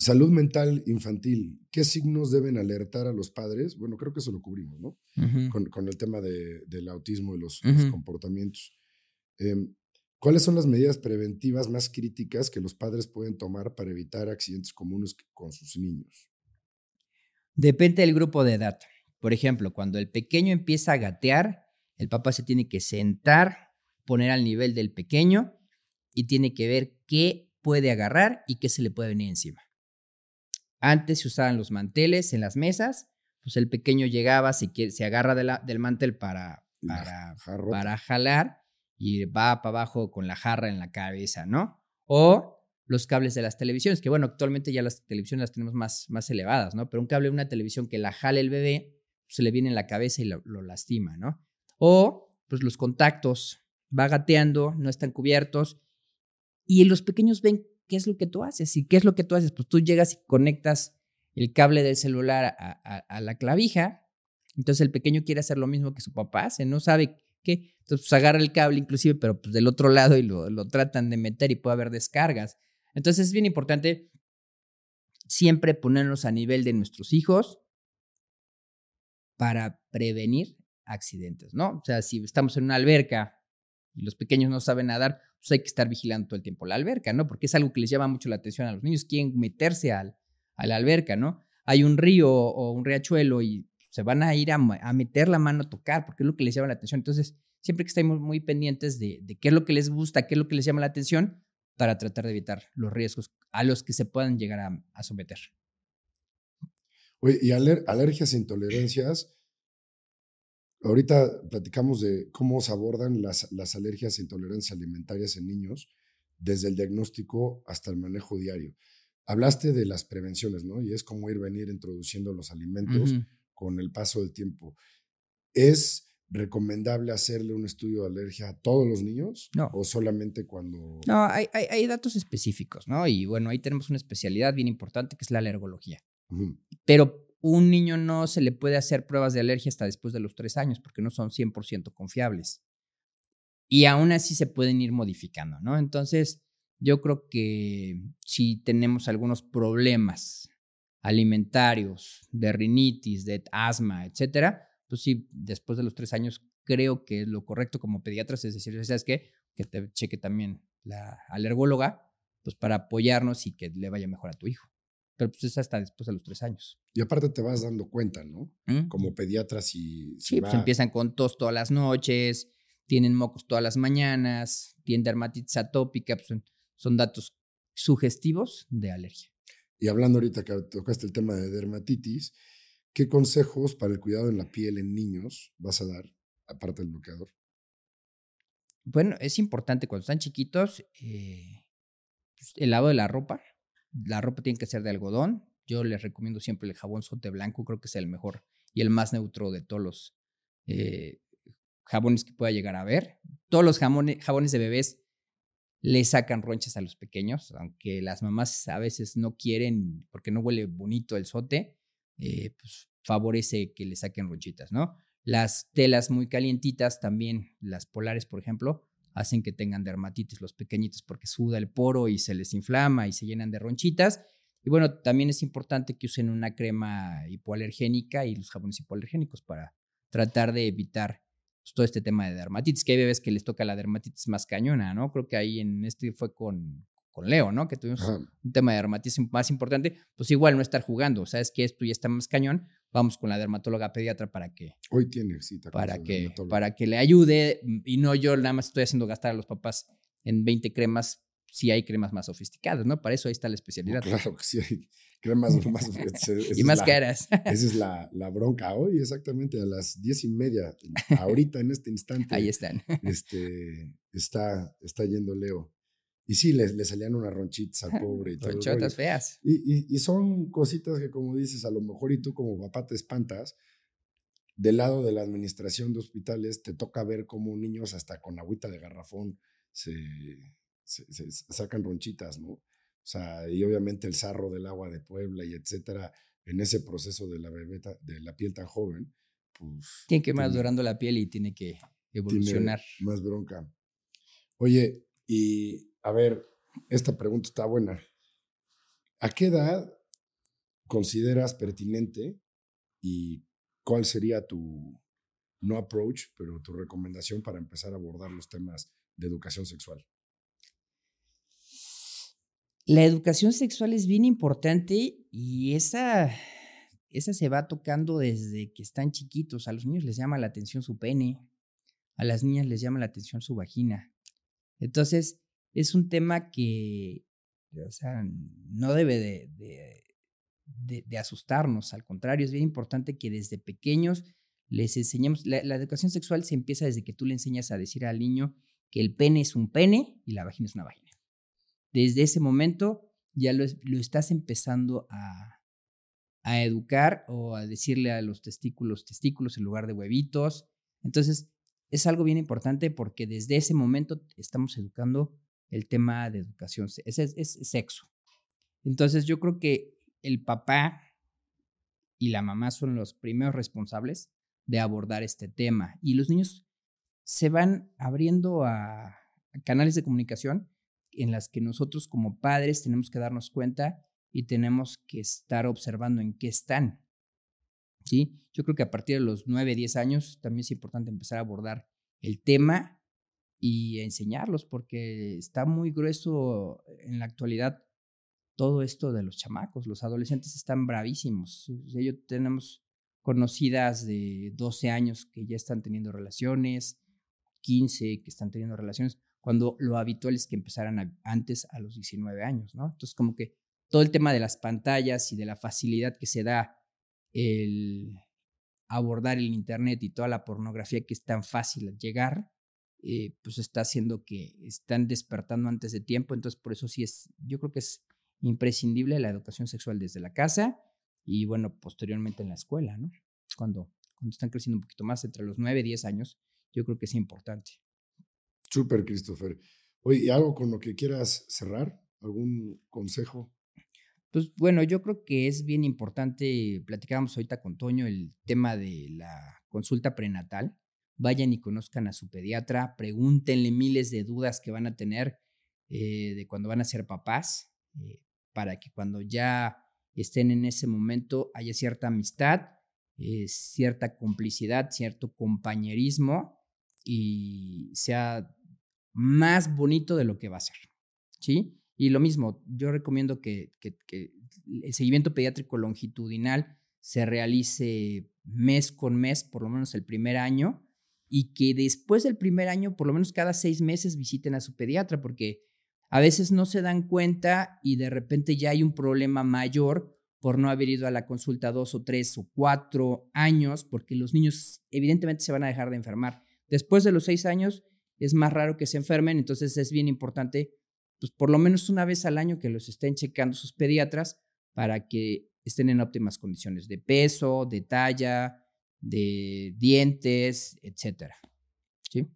Salud mental infantil, ¿qué signos deben alertar a los padres? Bueno, creo que eso lo cubrimos, ¿no? con, el tema del autismo y los, comportamientos. Em, ¿Cuáles son las medidas preventivas más críticas que los padres pueden tomar para evitar accidentes comunes con sus niños? Depende del grupo de edad. Por ejemplo, cuando el pequeño empieza a gatear, el papá se tiene que sentar, poner al nivel del pequeño y tiene que ver qué puede agarrar y qué se le puede venir encima. Antes se usaban los manteles en las mesas pues el pequeño llegaba, se, se agarra del mantel para, para, para jalar y va para abajo con la jarra en la cabeza, ¿no? O los cables de las televisiones, que bueno, actualmente ya las televisiones las tenemos más, más elevadas, ¿no? Pero un cable de una televisión que la jale el bebé, se le viene en la cabeza y lo, lastima, ¿no? O, pues los contactos, va gateando, no están cubiertos, y los pequeños ven qué es lo que tú haces. ¿Y qué es lo que tú haces? Pues tú llegas y conectas el cable del celular a, la clavija, entonces el pequeño quiere hacer lo mismo que su papá se no sabe qué, entonces pues agarra el cable inclusive, pero pues del otro lado y lo, lo tratan de meter y puede haber descargas. Entonces es bien importante siempre ponernos a nivel de nuestros hijos para prevenir accidentes, ¿no? O sea, si estamos en una alberca y los pequeños no saben nadar, pues hay que estar vigilando todo el tiempo la alberca, ¿no? Porque es algo que les llama mucho la atención a los niños, quieren meterse al, a la alberca, ¿no? Hay un río o un riachuelo y se van a ir a, meter la mano a tocar, porque es lo que les llama la atención. Entonces, siempre que estemos muy pendientes de, de qué es lo que les gusta, qué es lo que les llama la atención, para tratar de evitar los riesgos a los que se puedan llegar a, someter. Oye, y alergias e intolerancias, ahorita platicamos de cómo se abordan las, las alergias e intolerancias alimentarias en niños, desde el diagnóstico hasta el manejo diario. Hablaste de las prevenciones, ¿no? Y es como ir venir introduciendo los alimentos con el paso del tiempo. ¿Es recomendable hacerle un estudio de alergia a todos los niños? No. ¿O solamente cuando...? No, hay, hay, datos específicos, ¿no? Y bueno, ahí tenemos una especialidad bien importante que es la alergología. Pero un niño no se le puede hacer pruebas de alergia hasta después de los tres años porque no son 100% confiables. Y aún así se pueden ir modificando, ¿no? Entonces, yo creo que si tenemos algunos problemas alimentarios, de rinitis, de asma, etcétera, pues sí, después de los tres años creo que lo correcto como pediatra es decir, ¿sabes? Que te cheque también la alergóloga, pues para apoyarnos y que le vaya mejor a tu hijo. Pero pues es hasta después de los tres años. Y aparte te vas dando cuenta, ¿no? ¿Mm? Como pediatra si... sí, pues empiezan con tos todas las noches, tienen mocos todas las mañanas, tienen dermatitis atópica, pues son, son datos sugestivos de alergia. Y hablando ahorita que tocaste el tema de dermatitis, ¿Qué consejos para el cuidado en la piel en niños vas a dar, aparte del bloqueador? Bueno, es importante cuando están chiquitos eh, pues, el lavado de la ropa. La ropa tiene que ser de algodón. Yo les recomiendo siempre el jabón sote blanco, creo que es el mejor y el más neutro de todos los eh, jabones que pueda llegar a ver. Todos los jabones, jabones de bebés le sacan ronchas a los pequeños, aunque las mamás a veces no quieren porque no huele bonito el sote. Eh, pues favorece que le saquen ronchitas, ¿no? Las telas muy calientitas también, las polares, por ejemplo, hacen que tengan dermatitis los pequeñitos porque suda el poro y se les inflama y se llenan de ronchitas. Y bueno, también es importante que usen una crema hipoalergénica y los jabones hipoalergénicos para tratar de evitar pues, todo este tema de dermatitis, que hay bebés que les toca la dermatitis más cañona, ¿no? Creo que ahí en este fue con, con Leo, ¿no? Que tuvimos un tema de dermatitis más importante, pues igual no estar jugando, sabes que esto ya está más cañón, vamos con la dermatóloga pediatra para que hoy tiene cita para que para que le ayude y no yo nada más estoy haciendo gastar a los papás en 20 cremas si hay cremas más sofisticadas, ¿no? Para eso ahí está la especialidad. claro que sí hay cremas más y más caras. esa es la, la, bronca hoy, exactamente a las diez y media, ahorita en este instante. Ahí están. Este, está, está yendo Leo y sí, le, le salían unas ronchitas al pobre. Y Ronchotas feas. Y, y, son cositas que, como dices, a lo mejor y tú como papá te espantas. Del lado de la administración de hospitales te toca ver cómo niños hasta con agüita de garrafón se, se, sacan ronchitas, ¿no? O sea, y obviamente el sarro del agua de Puebla y etcétera, en ese proceso de la bebeta, de la piel tan joven, pues... Tiene que ir madurando la piel y tiene que evolucionar. más bronca. Oye, y a ver, esta pregunta está buena. ¿A qué edad consideras pertinente y cuál sería tu, no approach, pero tu recomendación para empezar a abordar los temas de educación sexual? La educación sexual es bien importante y esa, esa se va tocando desde que están chiquitos. A los niños les llama la atención su pene, a las niñas les llama la atención su vagina. Entonces, es un tema que, o sea, no debe de, asustarnos, al contrario, es bien importante que desde pequeños les enseñemos, la, educación sexual se empieza desde que tú le enseñas a decir al niño que el pene es un pene y la vagina es una vagina. Desde ese momento ya lo, lo estás empezando a, a educar o a decirle a los testículos testículos en lugar de huevitos. Entonces, es algo bien importante porque desde ese momento estamos educando el tema de educación, es, es, sexo. Entonces yo creo que el papá y la mamá son los primeros responsables de abordar este tema y los niños se van abriendo a, canales de comunicación en las que nosotros como padres tenemos que darnos cuenta y tenemos que estar observando en qué están. ¿Sí? Yo creo que a partir de los 9, 10 años también es importante empezar a abordar el tema y enseñarlos porque está muy grueso en la actualidad todo esto de los chamacos. Los adolescentes están bravísimos. Yo tenemos conocidas de 12 años que ya están teniendo relaciones, 15 que están teniendo relaciones, cuando lo habitual es que empezaran antes a los 19 años. Entonces, como que todo el tema de las pantallas y de la facilidad que se da el abordar el Internet y toda la pornografía que es tan fácil llegar, eh, pues está haciendo que están despertando antes de tiempo. Entonces, por eso sí es, yo creo que es imprescindible la educación sexual desde la casa y, bueno, posteriormente en la escuela, ¿no? Cuando, cuando están creciendo un poquito más, entre los 9 y 10 años, yo creo que es importante. Súper, Christopher. Oye, ¿y algo con lo que quieras cerrar? ¿Algún consejo? Pues bueno, yo creo que es bien importante, platicábamos ahorita con Toño, el tema de la consulta prenatal. Vayan y conozcan a su pediatra, pregúntenle miles de dudas que van a tener eh, de cuando van a ser papás, eh, para que cuando ya estén en ese momento haya cierta amistad, eh, cierta complicidad, cierto compañerismo y sea más bonito de lo que va a ser. ¿Sí? Y lo mismo, yo recomiendo que, el seguimiento pediátrico longitudinal se realice mes con mes, por lo menos el primer año, y que después del primer año, por lo menos cada seis meses, visiten a su pediatra, porque a veces no se dan cuenta y de repente ya hay un problema mayor por no haber ido a la consulta dos o tres o cuatro años, porque los niños evidentemente se van a dejar de enfermar. Después de los seis años es más raro que se enfermen, entonces es bien importante pues por lo menos una vez al año que los estén checando sus pediatras para que estén en óptimas condiciones de peso, de talla, de dientes, etcétera. ¿Sí?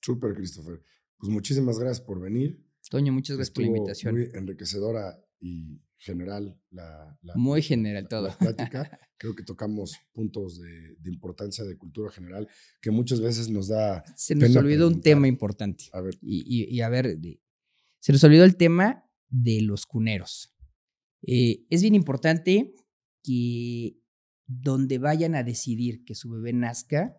Súper, Christopher. Pues muchísimas gracias por venir. Toño, muchas gracias por la invitación. Muy enriquecedora y general la, muy general todo. plática. Creo que tocamos puntos de, importancia de cultura general que muchas veces nos da. Se nos olvidó un tema importante. A ver. Y, y a ver, se nos olvidó el tema de los cuneros. Eh, es bien importante que donde vayan a decidir que su bebé nazca,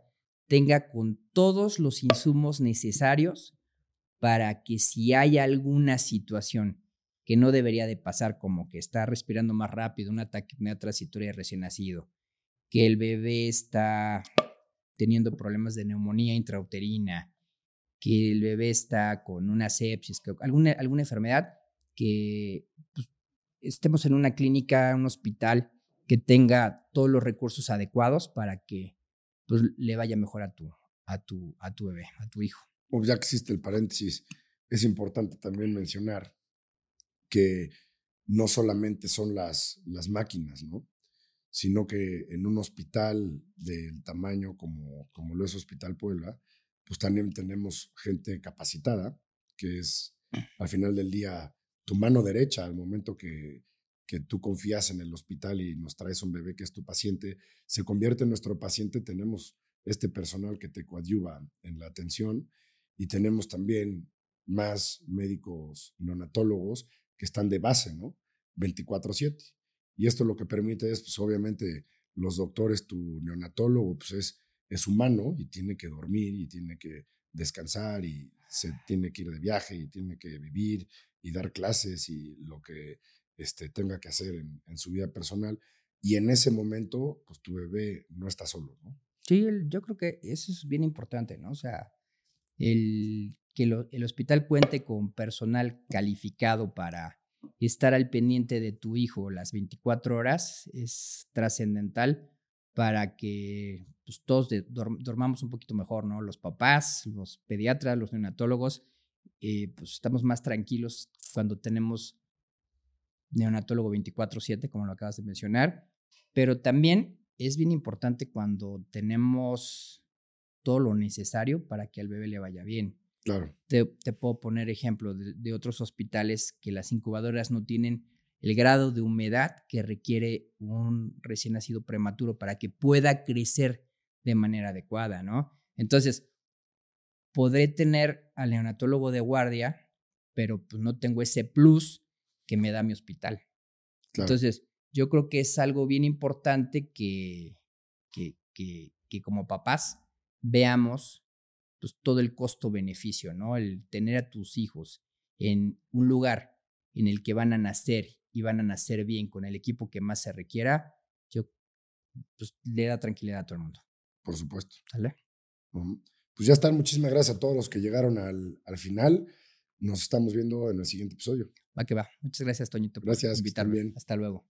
tenga con todos los insumos necesarios para que si hay alguna situación que no debería de pasar, como que está respirando más rápido, un ataque transitoria recién nacido, que el bebé está teniendo problemas de neumonía intrauterina, que el bebé está con una sepsis, alguna, alguna enfermedad, que pues, estemos en una clínica, un hospital que tenga todos los recursos adecuados para que pues, le vaya mejor a tu, a, tu, a tu bebé, a tu hijo. Pues ya que existe el paréntesis, es importante también mencionar que no solamente son las, las máquinas, ¿no? sino que en un hospital del tamaño como, como lo es Hospital Puebla, pues también tenemos gente capacitada, que es al final del día tu mano derecha al momento que, que tú confías en el hospital y nos traes un bebé que es tu paciente, se convierte en nuestro paciente, tenemos este personal que te coadyuva en la atención y tenemos también más médicos neonatólogos que están de base, ¿no? 24/7. Y esto lo que permite es, pues obviamente, los doctores, tu neonatólogo, pues es es humano y tiene que dormir y tiene que descansar y se tiene que ir de viaje y tiene que vivir y dar clases y lo que este, tenga que hacer en, su vida personal. Y en ese momento, pues tu bebé no está solo, ¿no? Sí, yo creo que eso es bien importante, ¿no? O sea, el, que el hospital cuente con personal calificado para estar al pendiente de tu hijo las 24 horas es trascendental para que pues, todos dormamos un poquito mejor, ¿no? Los papás, los pediatras, los neonatólogos, eh, pues estamos más tranquilos cuando tenemos neonatólogo 24/7, como lo acabas de mencionar, pero también es bien importante cuando tenemos todo lo necesario para que al bebé le vaya bien. Claro. Te, puedo poner ejemplo de, otros hospitales que las incubadoras no tienen el grado de humedad que requiere un recién nacido prematuro para que pueda crecer de manera adecuada, ¿no? Entonces, podré tener al neonatólogo de guardia, pero pues no tengo ese plus que me da mi hospital. Entonces, yo creo que es algo bien importante que, que, que, que como papás veamos pues, todo el costo-beneficio, ¿no? El tener a tus hijos en un lugar en el que van a nacer y van a nacer bien con el equipo que más se requiera, yo pues, le da tranquilidad a todo el mundo. Por supuesto. ¿Sale? Pues ya están. Muchísimas gracias a todos los que llegaron al, al final. Nos estamos viendo en el siguiente episodio. Va que va. Muchas gracias, Toñito. Gracias. Por invitarme. Hasta luego.